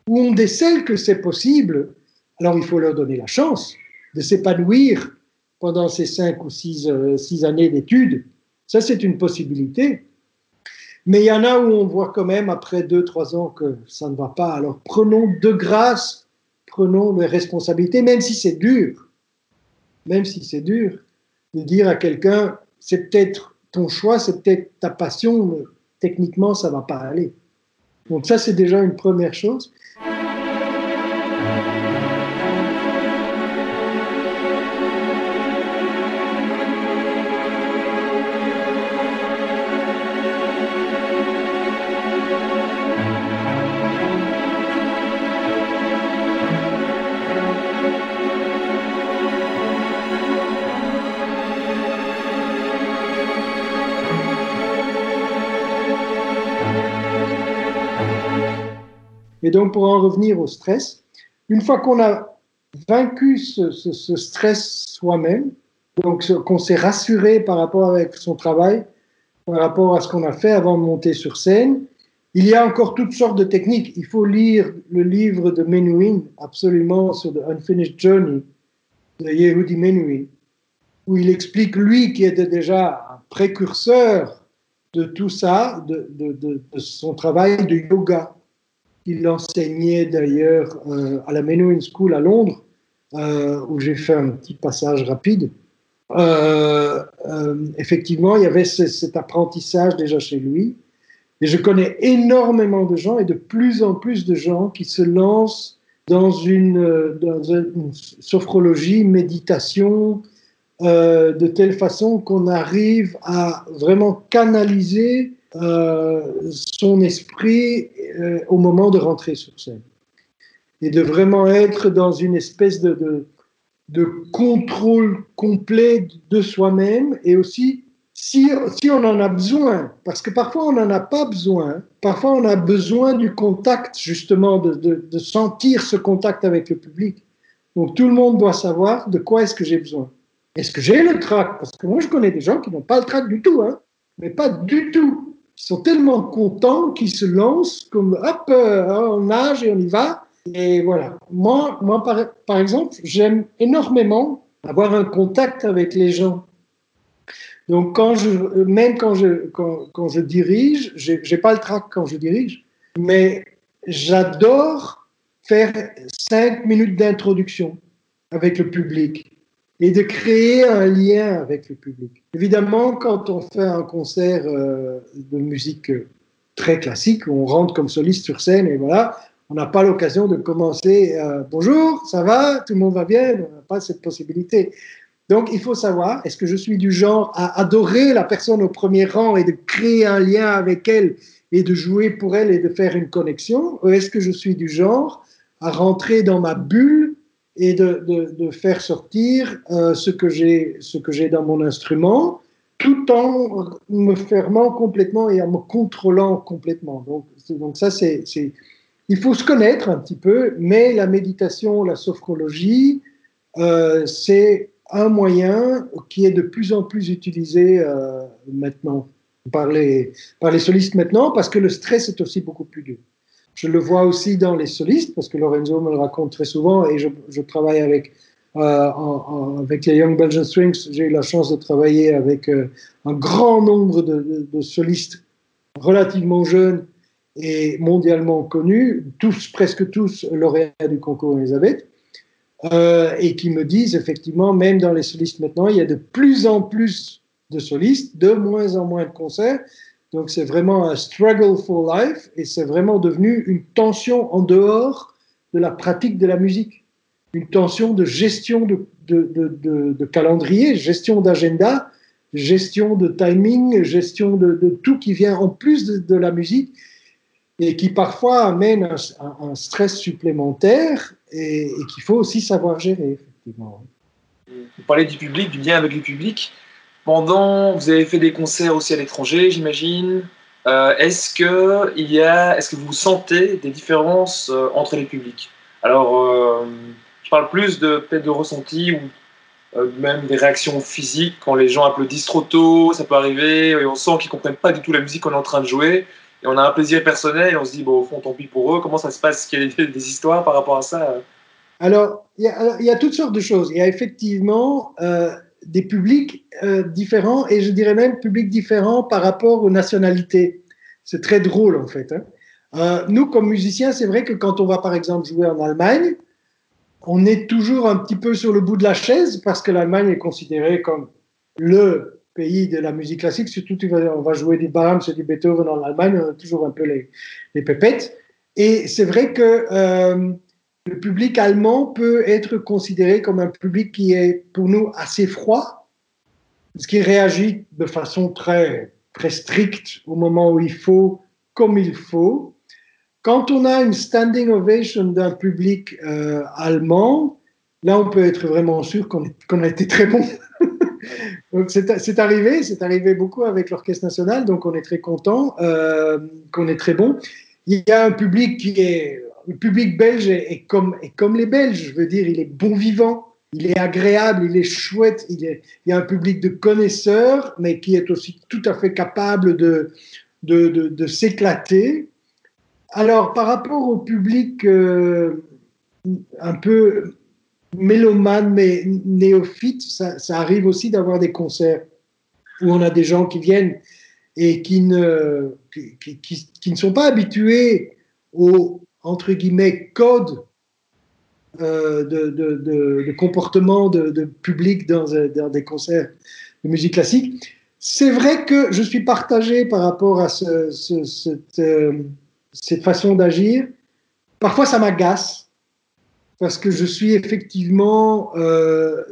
Speaker 2: où on décèle que c'est possible, alors il faut leur donner la chance de s'épanouir pendant ces cinq ou six, euh, années d'études. Ça, c'est une possibilité. Mais il y en a où on voit quand même, après deux, trois ans, que ça ne va pas. Alors prenons de grâce, prenons les responsabilités, même si c'est dur. Même si c'est dur, de dire à quelqu'un, c'est peut-être ton choix, c'est peut-être ta passion, mais techniquement, ça ne va pas aller. Donc ça, c'est déjà une première chose. Et donc, pour en revenir au stress, une fois qu'on a vaincu ce, stress soi-même, donc qu'on s'est rassuré par rapport avec son travail, par rapport à ce qu'on a fait avant de monter sur scène, il y a encore toutes sortes de techniques. Il faut lire le livre de Menuhin, absolument, sur The Unfinished Journey, de Yehudi Menuhin, où il explique, lui qui était déjà précurseur de tout ça, de, son travail de yoga. Il enseignait d'ailleurs euh, à la Menuhin School à Londres, euh, où j'ai fait un petit passage rapide. Euh, effectivement, il y avait cet apprentissage déjà chez lui. Et je connais énormément de gens et de plus en plus de gens qui se lancent dans une, sophrologie, méditation, de telle façon qu'on arrive à vraiment canaliser son esprit euh, au moment de rentrer sur scène. Et de vraiment être dans une espèce de, contrôle complet de soi-même et aussi si, on en a besoin, parce que parfois on n'en a pas besoin, parfois on a besoin du contact, justement, de, de, sentir ce contact avec le public. Donc tout le monde doit savoir de quoi est-ce que j'ai besoin. Est-ce que j'ai le trac? Parce que moi, je connais des gens qui n'ont pas le trac du tout, hein, mais pas du tout. Sont tellement contents qu'ils se lancent comme hop, euh, on nage et on y va. Et voilà. Moi, moi par, par exemple, j'aime énormément avoir un contact avec les gens. Donc, quand je, même quand je, quand, quand je dirige, j'ai pas le trac quand je dirige, mais j'adore faire cinq minutes d'introduction avec le public et de créer un lien avec le public. Évidemment, quand on fait un concert euh, de musique euh, très classique, on rentre comme soliste sur scène et voilà, on n'a pas l'occasion de commencer euh, bonjour, ça va, tout le monde va bien, on n'a pas cette possibilité. Donc il faut savoir, est-ce que je suis du genre à adorer la personne au premier rang et de créer un lien avec elle et de jouer pour elle et de faire une connexion, ou est-ce que je suis du genre à rentrer dans ma bulle et de, de, faire sortir euh, ce que j'ai ce que j'ai dans mon instrument tout en me fermant complètement et en me contrôlant complètement. Donc donc ça c'est il faut se connaître un petit peu mais la méditation la sophrologie euh, c'est un moyen qui est de plus en plus utilisé euh, maintenant par les par les solistes maintenant parce que le stress est aussi beaucoup plus dur je le vois aussi dans les solistes, parce que Lorenzo me le raconte très souvent, et je, travaille avec, euh, avec les Young Belgian Strings. J'ai eu la chance de travailler avec euh, un grand nombre de, solistes relativement jeunes et mondialement connus, tous, presque tous lauréats du concours Elisabeth, euh, et qui me disent effectivement, même dans les solistes maintenant, il y a de plus en plus de solistes, de moins en moins de concerts, donc c'est vraiment un struggle for life et c'est vraiment devenu une tension en dehors de la pratique de la musique. Une tension de gestion de, calendrier, gestion d'agenda, gestion de timing, gestion de, tout qui vient en plus de, la musique et qui parfois amène un, stress supplémentaire et, qu'il faut aussi savoir gérer.
Speaker 3: Vous parlez du public, du lien avec le public. Pendant, vous avez fait des concerts aussi à l'étranger, j'imagine. Euh, est-ce que il y a, est-ce que vous sentez des différences euh, entre les publics? Alors, euh, je parle plus de peut-être de ressenti ou même des réactions physiques quand les gens applaudissent trop tôt, ça peut arriver et on sent qu'ils comprennent pas du tout la musique qu'on est en train de jouer et on a un plaisir personnel et on se dit bon au fond tant pis pour eux. Comment ça se passe? Est-ce qu'il y a des histoires par rapport à ça?
Speaker 2: Alors, il y, y, a toutes sortes de choses. Il y a effectivement des publics euh, différents et je dirais même publics différents par rapport aux nationalités. C'est très drôle en fait. Hein. Euh, nous, comme musiciens, c'est vrai que quand on va par exemple jouer en Allemagne, on est toujours un petit peu sur le bout de la chaise parce que l'Allemagne est considérée comme le pays de la musique classique. Surtout, on va jouer du Brahms et du Beethoven en Allemagne, on a toujours un peu les, les pépettes. Et c'est vrai que euh, le public allemand peut être considéré comme un public qui est pour nous assez froid, ce qui réagit de façon très, très stricte au moment où il faut, comme il faut. Quand on a une standing ovation d'un public euh, allemand, là on peut être vraiment sûr qu'on a été très bon. [laughs] donc c'est arrivé, c'est arrivé beaucoup avec l'Orchestre national, donc on est très content euh, qu'on est très bon. Il y a un public qui est le public belge est, comme, les Belges, je veux dire, il est bon vivant, il est agréable, il est chouette, il, y a un public de connaisseurs, mais qui est aussi tout à fait capable de, s'éclater. Alors, par rapport au public euh, un peu mélomane, mais néophyte, ça, arrive aussi d'avoir des concerts où on a des gens qui viennent et qui ne, qui, ne sont pas habitués au, entre guillemets, code euh, de, de, comportement de, public dans, dans, des concerts de musique classique. C'est vrai que je suis partagé par rapport à ce, cette, euh, cette façon d'agir. Parfois, ça m'agace parce que je suis effectivement euh,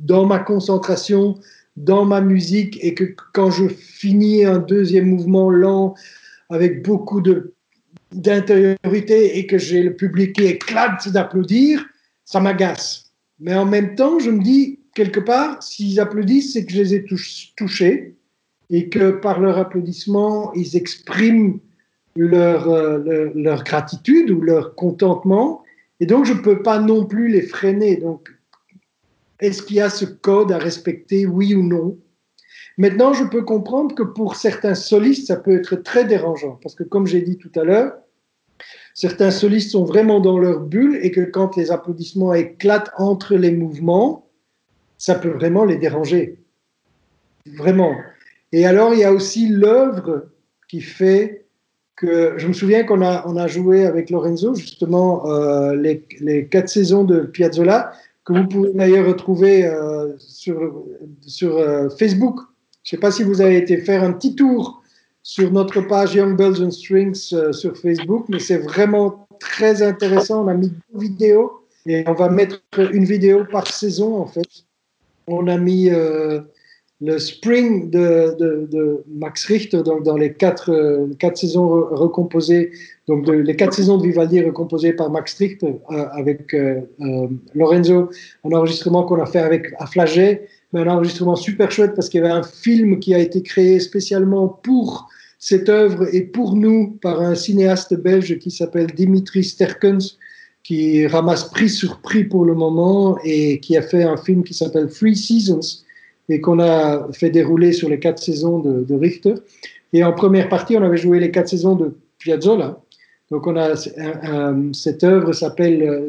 Speaker 2: dans ma concentration, dans ma musique, et que quand je finis un deuxième mouvement lent avec beaucoup de d'intériorité et que j'ai le public qui éclate d'applaudir, ça m'agace. Mais en même temps, je me dis, quelque part, s'ils applaudissent, c'est que je les ai touchés et que par leur applaudissement, ils expriment leur, euh, leur, gratitude ou leur contentement. Et donc, je ne peux pas non plus les freiner. Donc, est-ce qu'il y a ce code à respecter, oui ou non? Maintenant, je peux comprendre que pour certains solistes, ça peut être très dérangeant. Parce que, comme j'ai dit tout à l'heure, certains solistes sont vraiment dans leur bulle et que quand les applaudissements éclatent entre les mouvements, ça peut vraiment les déranger. Vraiment. Et alors, il y a aussi l'œuvre qui fait que je me souviens qu'on a, on a joué avec Lorenzo justement euh, les, les, quatre saisons de Piazzolla, que vous pouvez d'ailleurs retrouver euh, sur, sur euh, Facebook. Je ne sais pas si vous avez été faire un petit tour sur notre page Young Bells and Strings sur Facebook, mais c'est vraiment très intéressant. On a mis deux vidéos et on va mettre une vidéo par saison en fait. On a mis le Spring de, de, Max Richter, donc dans les quatre, euh, quatre saisons recomposées, donc les quatre saisons de Vivaldi recomposées par Max Richter euh, avec euh, Lorenzo, un enregistrement qu'on a fait avec à Flaget, un enregistrement super chouette parce qu'il y avait un film qui a été créé spécialement pour cette œuvre et pour nous par un cinéaste belge qui s'appelle Dimitri Sterkens, qui ramasse prix sur prix pour le moment et qui a fait un film qui s'appelle Three Seasons et qu'on a fait dérouler sur les quatre saisons de, Richter. Et en première partie, on avait joué les quatre saisons de Piazzolla. Donc, on a cette œuvre s'appelle,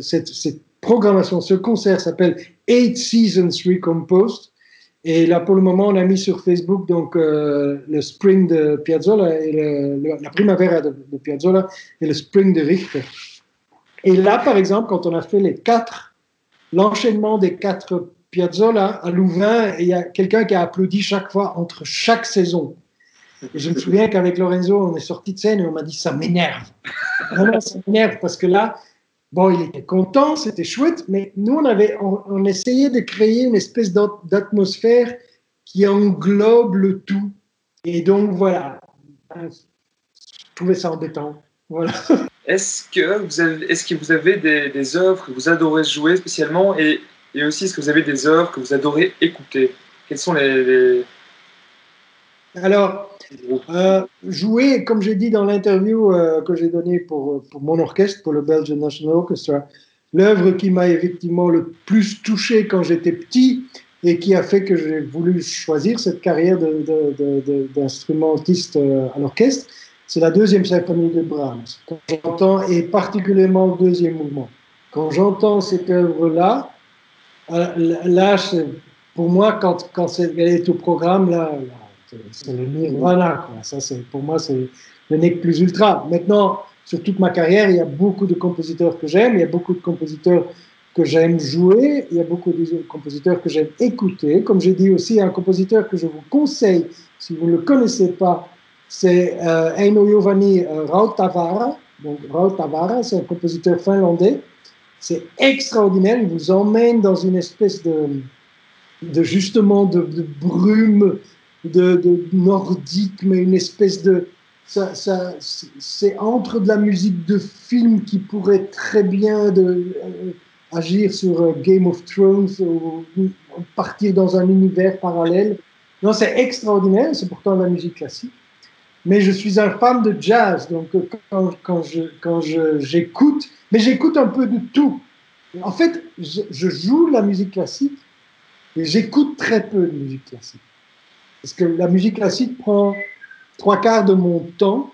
Speaker 2: programmation, ce concert s'appelle Eight Seasons Recomposed. Et là, pour le moment, on a mis sur Facebook donc euh, le Spring de Piazzolla et la Primavera de, de, Piazzolla et le Spring de Richter. Et là, par exemple, quand on a fait les quatre, l'enchaînement des quatre Piazzolla à Louvain, il y a quelqu'un qui a applaudi chaque fois entre chaque saison. Je me souviens qu'avec Lorenzo, on est sorti de scène et on m'a dit ça m'énerve. Vraiment, ça m'énerve parce que là, bon, il était content, c'était chouette, mais nous, on, avait, on, essayait de créer une espèce d'atmosphère qui englobe le tout. Et donc, voilà, je trouvais ça embêtant. Voilà. [laughs]
Speaker 3: Est-ce que vous avez, est-ce que vous avez des, des œuvres que vous adorez jouer spécialement et et aussi, est-ce que vous avez des œuvres que vous adorez écouter? Quels sont les.
Speaker 2: Alors, euh, jouer, comme j'ai dit dans l'interview euh, que j'ai donnée pour, pour, mon orchestre, pour le Belgian National Orchestra, l'œuvre qui m'a effectivement le plus touché quand j'étais petit et qui a fait que j'ai voulu choisir cette carrière d'instrumentiste euh, à l'orchestre, c'est la deuxième symphonie de Brahms. Quand j'entends, et particulièrement le deuxième mouvement, quand j'entends cette œuvre-là, euh, là, pour moi, quand elle est au programme, là, c'est le nirvana. Ça, c'est, pour moi, c'est le nec plus ultra. Maintenant, sur toute ma carrière, il y a beaucoup de compositeurs que j'aime, il y a beaucoup de compositeurs que j'aime jouer, il y a beaucoup de compositeurs que j'aime écouter. Comme j'ai dit aussi, un compositeur que je vous conseille, si vous ne le connaissez pas, c'est euh, Eino Giovanni euh, Rautavaara. Donc, Rautavaara, c'est un compositeur finlandais c'est extraordinaire. Il vous emmène dans une espèce de, de justement de, brume de, nordique, mais une espèce de ça, ça c'est entre de la musique de film qui pourrait très bien de, euh, agir sur euh, Game of Thrones ou, partir dans un univers parallèle. Non, c'est extraordinaire. C'est pourtant de la musique classique. Mais je suis un fan de jazz, donc euh, quand, quand je quand j'écoute mais j'écoute un peu de tout. En fait, je, joue la musique classique et j'écoute très peu de musique classique. Parce que la musique classique prend trois quarts de mon temps.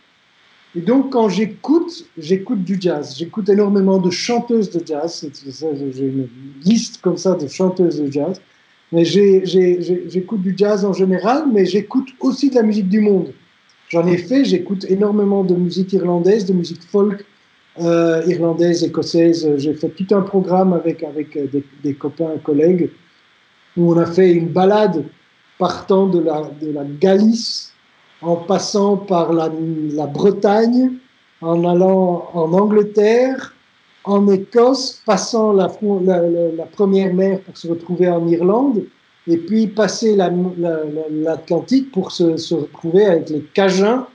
Speaker 2: Et donc, quand j'écoute, j'écoute du jazz. J'écoute énormément de chanteuses de jazz. J'ai une liste comme ça de chanteuses de jazz. Mais j'écoute du jazz en général, mais j'écoute aussi de la musique du monde. J'en ai fait, j'écoute énormément de musique irlandaise, de musique folk euh, irlandaise, écossaise. J'ai fait tout un programme avec, avec des, des copains, collègues, où on a fait une balade partant de la, de la Galice, en passant par la, la Bretagne, en allant en Angleterre, en Écosse, passant la, la, première mer pour se retrouver en Irlande, et puis passer l'Atlantique pour se, se, retrouver avec les Cajuns,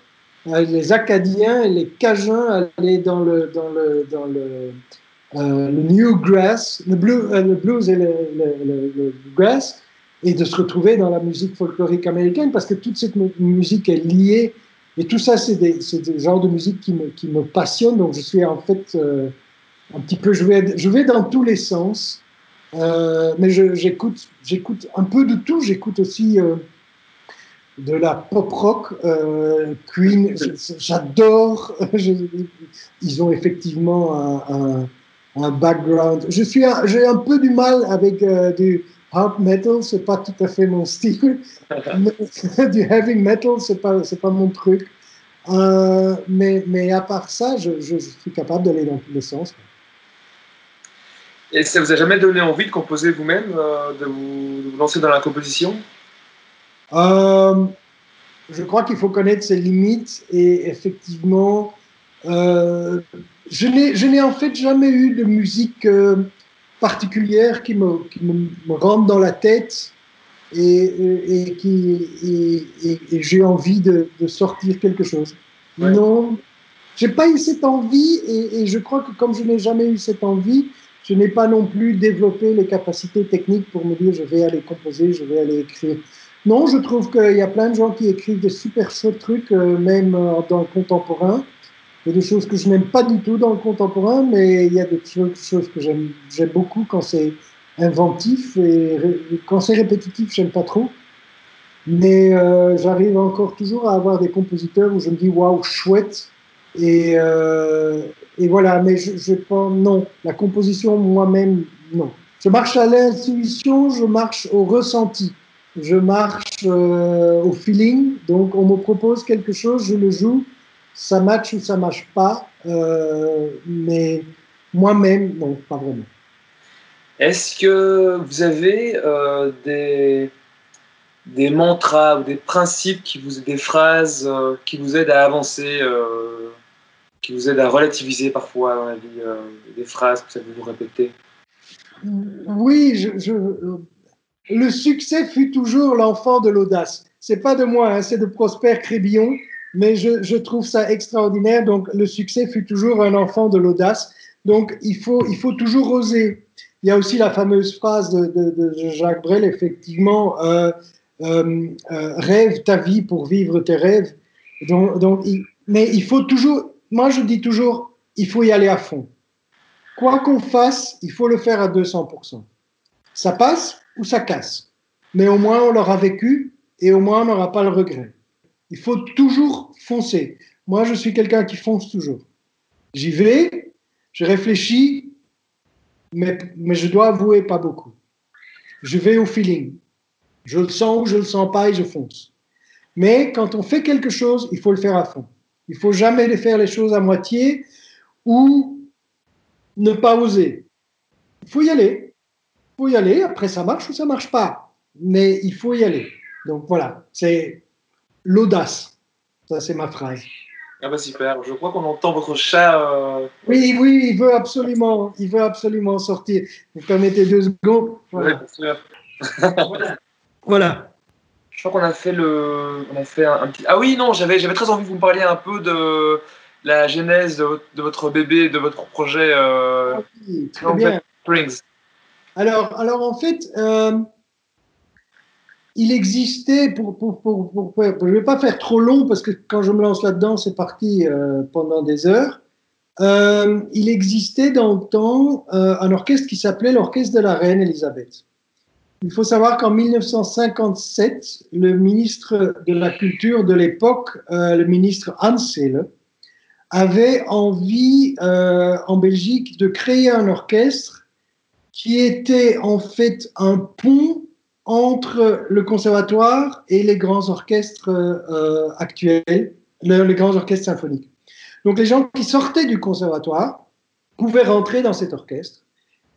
Speaker 2: les Acadiens et les Cajuns aller dans le, dans le, dans le, euh, le New Grass, le, blue, euh, le blues et le, le, grass, et de se retrouver dans la musique folklorique américaine, parce que toute cette musique est liée, et tout ça, c'est des, des genres de musique qui me, qui me passionnent, donc je suis en fait... Euh, un petit peu, je vais, je vais dans tous les sens, euh, mais j'écoute, un peu de tout. J'écoute aussi euh, de la pop rock, euh, Queen. J'adore. [laughs] Ils ont effectivement un, un, background. Je suis, j'ai un peu du mal avec du hard metal. C'est pas tout à fait mon style. [laughs] [laughs] du heavy metal, c'est pas, c'est pas mon truc. mais, mais à part ça, je, je, suis capable d'aller dans tous les sens.
Speaker 3: Et ça vous a jamais donné envie de composer vous-même, euh, de, vous, lancer dans la composition?
Speaker 2: Euh, Je crois qu'il faut connaître ses limites et effectivement, euh, je n'ai en fait jamais eu de musique particulière qui me, qui me, dans la tête et, et, qui et, j'ai envie de, de, sortir quelque chose. Ouais. Non, j'ai pas eu cette envie et, je crois que comme je n'ai jamais eu cette envie, je n'ai pas non plus développé les capacités techniques pour me dire je vais aller composer, je vais aller écrire. Non, je trouve qu'il y a plein de gens qui écrivent des super trucs, euh, même euh, dans le contemporain. Il y a des choses que je n'aime pas du tout dans le contemporain, mais il y a des choses que j'aime beaucoup quand c'est inventif et quand c'est répétitif, j'aime pas trop. Mais euh, j'arrive encore toujours à avoir des compositeurs où je me dis waouh, chouette. Et, et voilà, mais je, je pense, non, la composition moi-même, non. Je marche à l'intuition, je marche au ressenti, je marche euh, au feeling. Donc, on me propose quelque chose, je le joue, ça match ou ça marche pas, euh, mais moi-même, non, pas vraiment.
Speaker 3: Est-ce que vous avez euh, des, des mantras ou des principes, qui vous, des phrases qui vous aident à avancer qui vous aide à relativiser parfois dans la vie euh, des phrases que ça vous répéter
Speaker 2: Oui, je, le succès fut toujours l'enfant de l'audace. C'est pas de moi, hein, c'est de Prosper Crébillon, mais je, je, trouve ça extraordinaire. Donc, le succès fut toujours un enfant de l'audace. Donc, il faut, il faut toujours oser. Il y a aussi la fameuse phrase de, de, de Jacques Brel, effectivement, euh, euh, euh, rêve ta vie pour vivre tes rêves. Donc, donc il, mais il faut toujours, moi, je dis toujours, il faut y aller à fond. Quoi qu'on fasse, il faut le faire à 200%. Ça passe ou ça casse. Mais au moins, on l'aura vécu et au moins, on n'aura pas le regret. Il faut toujours foncer. Moi, je suis quelqu'un qui fonce toujours. J'y vais, je réfléchis, mais, mais je dois avouer pas beaucoup. Je vais au feeling. Je le sens ou je le sens pas et je fonce. Mais quand on fait quelque chose, il faut le faire à fond. Il faut jamais faire les choses à moitié ou ne pas oser. Il faut y aller. Il faut y aller. Après, ça marche ou ça marche pas. Mais il faut y aller. Donc voilà, c'est l'audace. Ça, c'est ma phrase.
Speaker 3: Ah bah super. Je crois qu'on entend votre chat. Euh,
Speaker 2: oui, oui, il veut absolument, il veut absolument sortir. Vous permettez deux secondes?
Speaker 3: Voilà. [laughs] voilà. Je crois qu'on a fait le, on a fait un, petit. Ah oui, non, j'avais, j'avais très envie que vous me parliez un peu de la genèse de, votre bébé, de votre projet. Euh, ah
Speaker 2: oui, très bien. Alors, alors en fait, euh, il existait pour, pour, pour, pour, je ne vais pas faire trop long parce que quand je me lance là-dedans, c'est parti euh, pendant des heures. Euh, il existait dans le temps un orchestre qui s'appelait l'orchestre de la reine Elisabeth. Il faut savoir qu'en 1957, le ministre de la Culture de l'époque, euh, le ministre Ansel, avait envie euh, en Belgique de créer un orchestre qui était en fait un pont entre le conservatoire et les grands orchestres euh, actuels, les grands orchestres symphoniques. Donc les gens qui sortaient du conservatoire pouvaient rentrer dans cet orchestre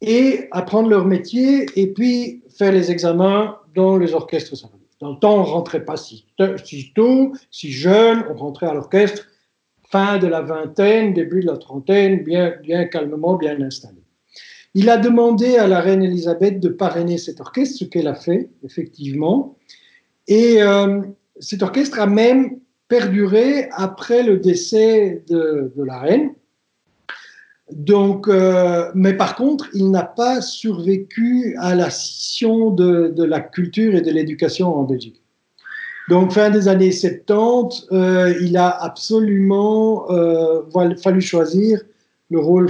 Speaker 2: et apprendre leur métier et puis faire les examens dans les orchestres symphoniques. Dans le temps, on ne rentrait pas si, tôt, si jeune, on rentrait à l'orchestre fin de la vingtaine, début de la trentaine, bien, bien calmement, bien installé. Il a demandé à la reine Elisabeth de parrainer cet orchestre, ce qu'elle a fait, effectivement. Et euh, cet orchestre a même perduré après le décès de, la reine. Donc, euh, mais par contre, il n'a pas survécu à la scission de, la culture et de l'éducation en Belgique. Donc, fin des années 70, euh, il a absolument fallu choisir le rôle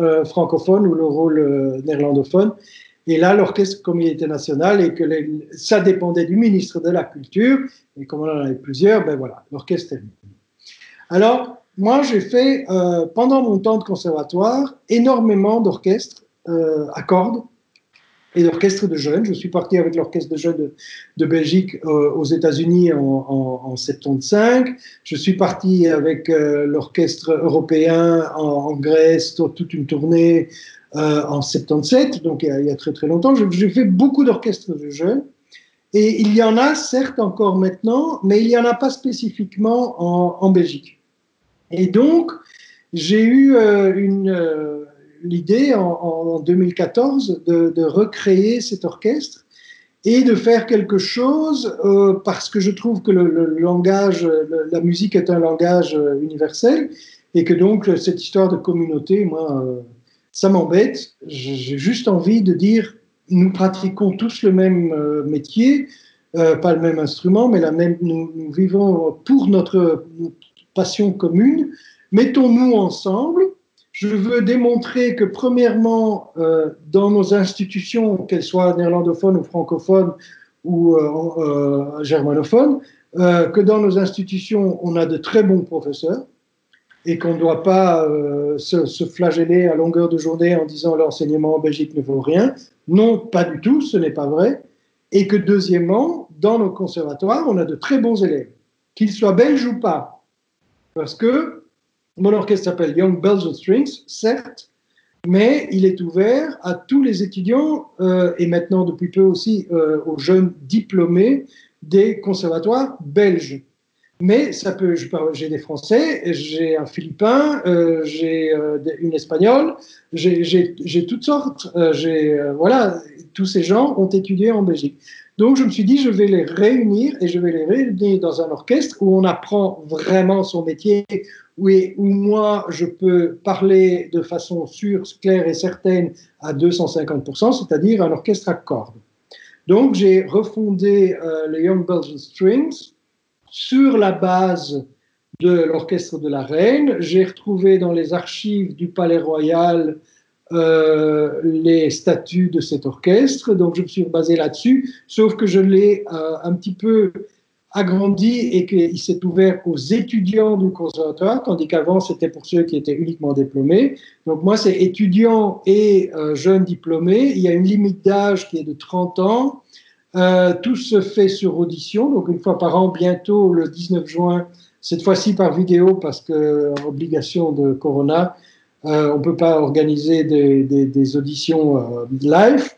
Speaker 2: euh, francophone ou le rôle euh, néerlandophone. Et là, l'orchestre, comme il était national et que ça dépendait du ministre de la Culture, et comme on en avait plusieurs, ben voilà, l'orchestre est Alors, moi, j'ai fait, euh, pendant mon temps de conservatoire, énormément d'orchestres à cordes et d'orchestre de jeunes. Je suis parti avec l'orchestre de jeunes de, Belgique euh, aux États-Unis en, en, 75. Je suis parti avec euh, l'orchestre européen en, Grèce, toute une tournée euh, en 77, donc il y, a, très très longtemps. J'ai fait beaucoup d'orchestres de jeunes. Et il y en a certes encore maintenant, mais il n'y en a pas spécifiquement en, en Belgique. Et donc, j'ai eu une l'idée en, 2014 de, recréer cet orchestre et de faire quelque chose euh, parce que je trouve que le, langage, la musique est un langage euh, universel et que donc cette histoire de communauté, moi, euh, ça m'embête. J'ai juste envie de dire, nous pratiquons tous le même métier, pas le même instrument, mais la même, nous vivons pour notre passion commune. Mettons-nous ensemble je veux démontrer que, premièrement, euh, dans nos institutions, qu'elles soient néerlandophones ou francophones ou euh, euh, germanophones, que dans nos institutions, on a de très bons professeurs et qu'on ne doit pas se, se, flageller à longueur de journée en disant l'enseignement en Belgique ne vaut rien. Non, pas du tout, ce n'est pas vrai. Et que, deuxièmement, dans nos conservatoires, on a de très bons élèves, qu'ils soient belges ou pas. Parce que mon orchestre s'appelle Young Belgian Strings, certes, mais il est ouvert à tous les étudiants euh, et maintenant depuis peu aussi euh, aux jeunes diplômés des conservatoires belges. Mais ça peut, j'ai des Français, j'ai un Philippin, euh, j'ai une Espagnole, j'ai toutes sortes. voilà, tous ces gens ont étudié en Belgique. Donc je me suis dit, je vais les réunir et je vais les réunir dans un orchestre où on apprend vraiment son métier, où, où moi je peux parler de façon sûre, claire et certaine à 250%, c'est-à-dire un orchestre à cordes. Donc j'ai refondé euh, les Young Belgian Strings sur la base de l'orchestre de la Reine. J'ai retrouvé dans les archives du Palais Royal euh, les statuts de cet orchestre. Donc je me suis basé là-dessus, sauf que je l'ai euh, un petit peu agrandi et qu'il s'est ouvert aux étudiants du conservatoire, tandis qu'avant c'était pour ceux qui étaient uniquement diplômés. Donc moi c'est étudiants et euh, jeunes diplômés. Il y a une limite d'âge qui est de 30 ans. tout se fait sur audition, donc une fois par an, bientôt le 19 juin, cette fois-ci par vidéo parce que obligation de Corona, euh, on ne peut pas organiser des, auditions euh, live,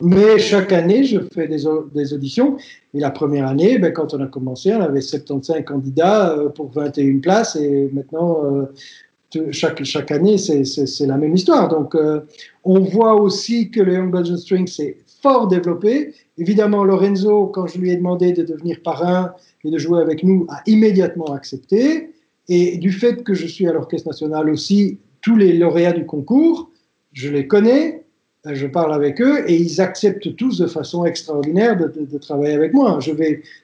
Speaker 2: mais chaque année, je fais des, auditions. Et la première année, ben, quand on a commencé, on avait 75 candidats euh, pour 21 places. Et maintenant, chaque, chaque année, c'est la même histoire. Donc, on voit aussi que le Young Belgian String s'est fort développé. Évidemment, Lorenzo, quand je lui ai demandé de devenir parrain et de jouer avec nous, a immédiatement accepté. Et du fait que je suis à l'Orchestre national aussi, tous les lauréats du concours, je les connais, euh, je parle avec eux et ils acceptent tous de façon extraordinaire de, travailler avec moi.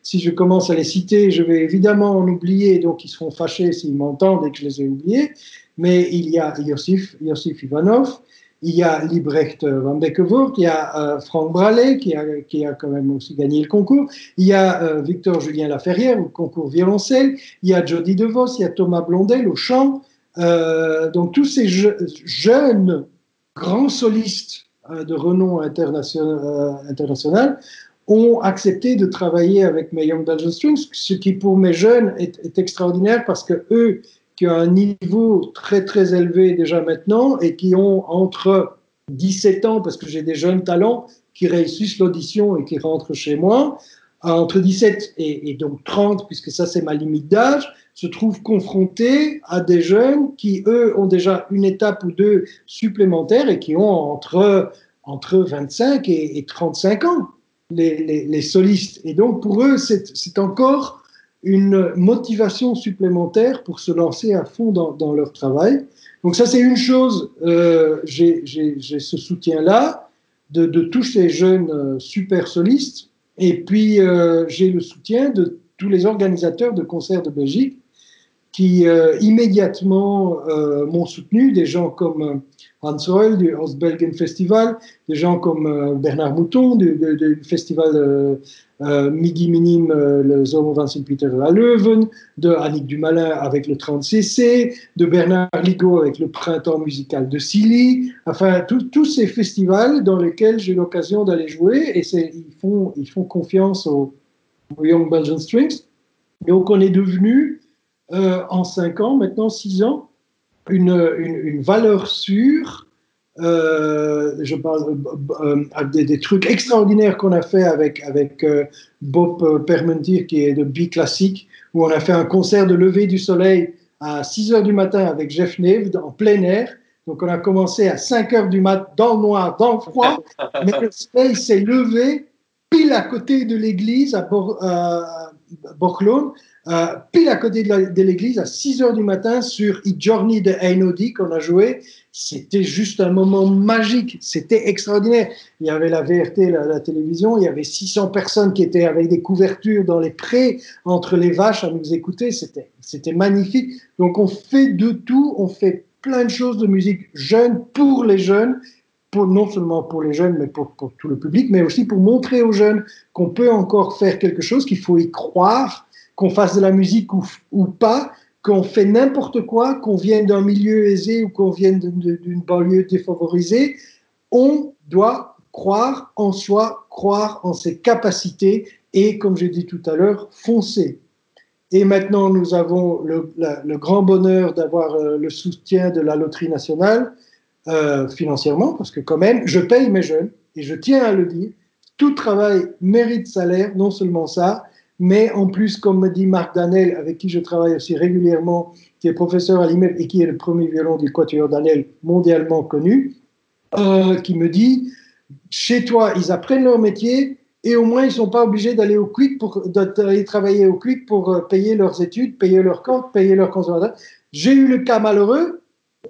Speaker 2: Si je commence à les citer, je vais évidemment en oublier, donc ils seront fâchés s'ils m'entendent et que je les ai oubliés. Mais il y a Yossif, Ivanov, il y a Librecht van Beckevoort, il y a euh, Franck Bralet qui a, quand même aussi gagné le concours, il y a euh, Victor Julien Laferrière au concours violoncelle, il y a Jody DeVos, il y a Thomas Blondel au chant, euh, donc tous ces jeunes grands solistes euh, de renom international, euh, international ont accepté de travailler avec mes Young Belgian Strings, ce qui pour mes jeunes est, extraordinaire parce que eux, qui ont un niveau très très élevé déjà maintenant et qui ont entre 17 ans, parce que j'ai des jeunes talents qui réussissent l'audition et qui rentrent chez moi, entre 17 et, et donc 30, puisque ça c'est ma limite d'âge, se trouvent confrontés à des jeunes qui, eux, ont déjà une étape ou deux supplémentaires et qui ont entre, entre 25 et, et 35 ans, les, les, les, solistes. Et donc, pour eux, c'est encore une motivation supplémentaire pour se lancer à fond dans, dans leur travail. Donc ça, c'est une chose, euh, j'ai ce soutien-là de, de, tous ces jeunes euh, super solistes. Et puis, euh, j'ai le soutien de tous les organisateurs de concerts de Belgique qui euh, immédiatement euh, m'ont soutenu, des gens comme euh, Hans Reul du Ostbelgen Festival, des gens comme Bernard Mouton du, festival Midi Minime, le Zomer van Sint-Pieter à Leuven, de Annick Dumalin avec le 30cc, de Bernard Ligo avec le Printemps musical de Silly, enfin tous ces festivals dans lesquels j'ai l'occasion d'aller jouer et ils font, ils font confiance aux, aux Young Belgian Strings. Donc on est devenu euh, en 5 ans, maintenant 6 ans, une, une, une, valeur sûre. Euh, je parle euh, des, des, trucs extraordinaires qu'on a fait avec, avec Bob Permentir, qui est de B-Classique, où on a fait un concert de lever du soleil à 6 heures du matin avec Jeff Neve en plein air. Donc on a commencé à 5 heures du matin dans le noir, dans le froid, [laughs] mais le soleil s'est levé pile à côté de l'église à, Bor euh, pile à côté de l'église, à 6 heures du matin, sur I Journey de Einodi qu'on a joué. C'était juste un moment magique, c'était extraordinaire. Il y avait la VRT, la, télévision, il y avait 600 personnes qui étaient avec des couvertures dans les prés, entre les vaches, à nous écouter. C'était magnifique. Donc on fait de tout, on fait plein de choses de musique jeune pour les jeunes. Non seulement pour les jeunes, mais pour tout le public, mais aussi pour montrer aux jeunes qu'on peut encore faire quelque chose, qu'il faut y croire, qu'on fasse de la musique ou, pas, qu'on fait n'importe quoi, qu'on vienne d'un milieu aisé ou qu'on vienne d'une banlieue défavorisée, on doit croire en soi, croire en ses capacités et, comme j'ai dit tout à l'heure, foncer. Et maintenant, nous avons le grand bonheur d'avoir euh, le soutien de la Loterie nationale euh, financièrement, parce que quand même, je paye mes jeunes, et je tiens à le dire, tout travail mérite salaire, non seulement ça, mais en plus, comme me dit Marc Danel, avec qui je travaille aussi régulièrement, qui est professeur à l'IMEP et qui est le premier violon du quatuor Danel mondialement connu, euh, qui me dit, chez toi, ils apprennent leur métier et au moins ils sont pas obligés d'aller au quick pour d'aller travailler au quick pour euh, payer leurs études, payer leurs comptes, payer leurs conservateurs. J'ai eu le cas malheureux,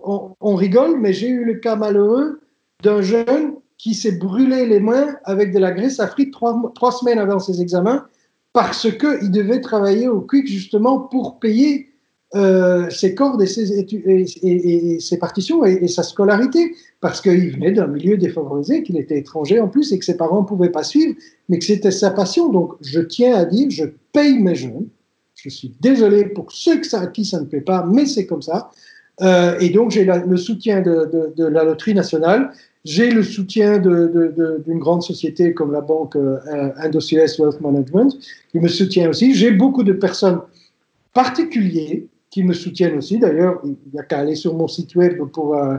Speaker 2: on, rigole, mais j'ai eu le cas malheureux d'un jeune qui s'est brûlé les mains avec de la graisse à frites trois, trois semaines avant ses examens parce qu'il devait travailler au Quick justement pour payer euh, ses cordes et ses, partitions et, sa scolarité, parce qu'il venait d'un milieu défavorisé, qu'il était étranger en plus et que ses parents ne pouvaient pas suivre, mais que c'était sa passion. Donc je tiens à dire, je paye mes jeunes. Je suis désolé pour ceux à qui ça ne plaît pas, mais c'est comme ça. Euh, et donc j'ai le soutien de, la loterie nationale j'ai le soutien d'une grande société comme la banque euh, Wealth Management qui me soutient aussi. J'ai beaucoup de personnes particulières qui me soutiennent aussi. D'ailleurs, il n'y a qu'à aller sur mon site web pour euh,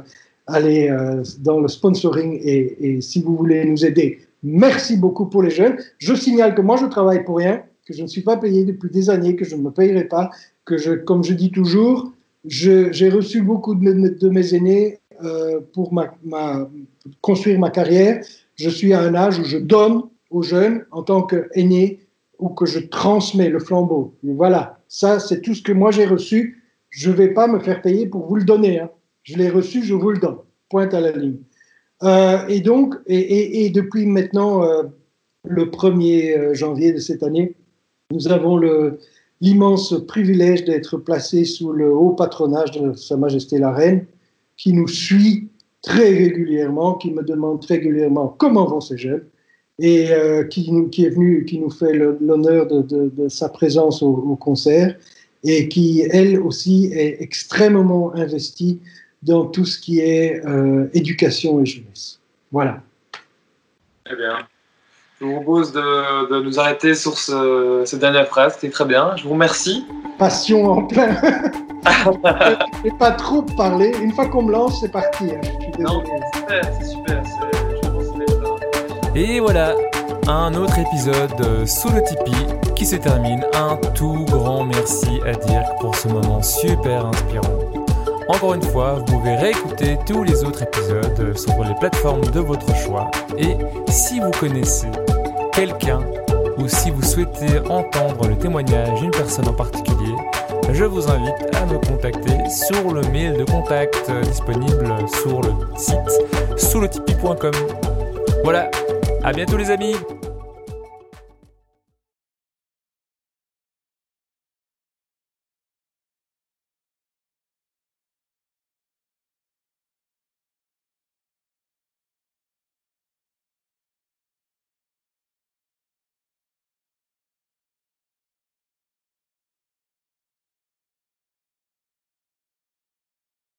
Speaker 2: aller euh, dans le sponsoring et, si vous voulez nous aider, merci beaucoup pour les jeunes. Je signale que moi, je travaille pour rien, que je ne suis pas payé depuis des années, que je ne me payerai pas, que je, comme je dis toujours, j'ai reçu beaucoup de, mes aînés euh, pour ma, construire ma carrière, je suis à un âge où je donne aux jeunes en tant qu'aîné ou que je transmets le flambeau. Voilà, ça c'est tout ce que moi j'ai reçu. Je ne vais pas me faire payer pour vous le donner. Hein. Je l'ai reçu, je vous le donne. Pointe à la ligne. Euh, et donc, et, depuis maintenant euh, le 1er euh, janvier de cette année, nous avons l'immense privilège d'être placés sous le haut patronage de Sa Majesté la Reine, qui nous suit très régulièrement, qui me demande très régulièrement comment vont ces jeunes et euh, qui, nous, qui est venu, qui nous fait l'honneur de, de, de, sa présence au, au, concert et qui, elle aussi, est extrêmement investie dans tout ce qui est euh, éducation et jeunesse. Voilà.
Speaker 3: Très bien. je vous propose de, de nous arrêter sur ce, cette dernière phrase, c'était très bien. Je vous remercie.
Speaker 2: Passion en plein. [laughs] Je vais pas trop parler. Une fois qu'on me lance, c'est parti. hein. Je suis
Speaker 3: Non,
Speaker 2: désolé.
Speaker 3: c'est super, c'est super.
Speaker 1: Et voilà, un autre épisode sous le Tipeee qui se termine. Un tout grand merci à Dirk pour ce moment super inspirant. Encore une fois, vous pouvez réécouter tous les autres épisodes sur les plateformes de votre choix. Et si vous connaissez quelqu'un ou si vous souhaitez entendre le témoignage d'une personne en particulier, je vous invite à me contacter sur le mail de contact euh, disponible sur le site sous le Voilà, à bientôt les amis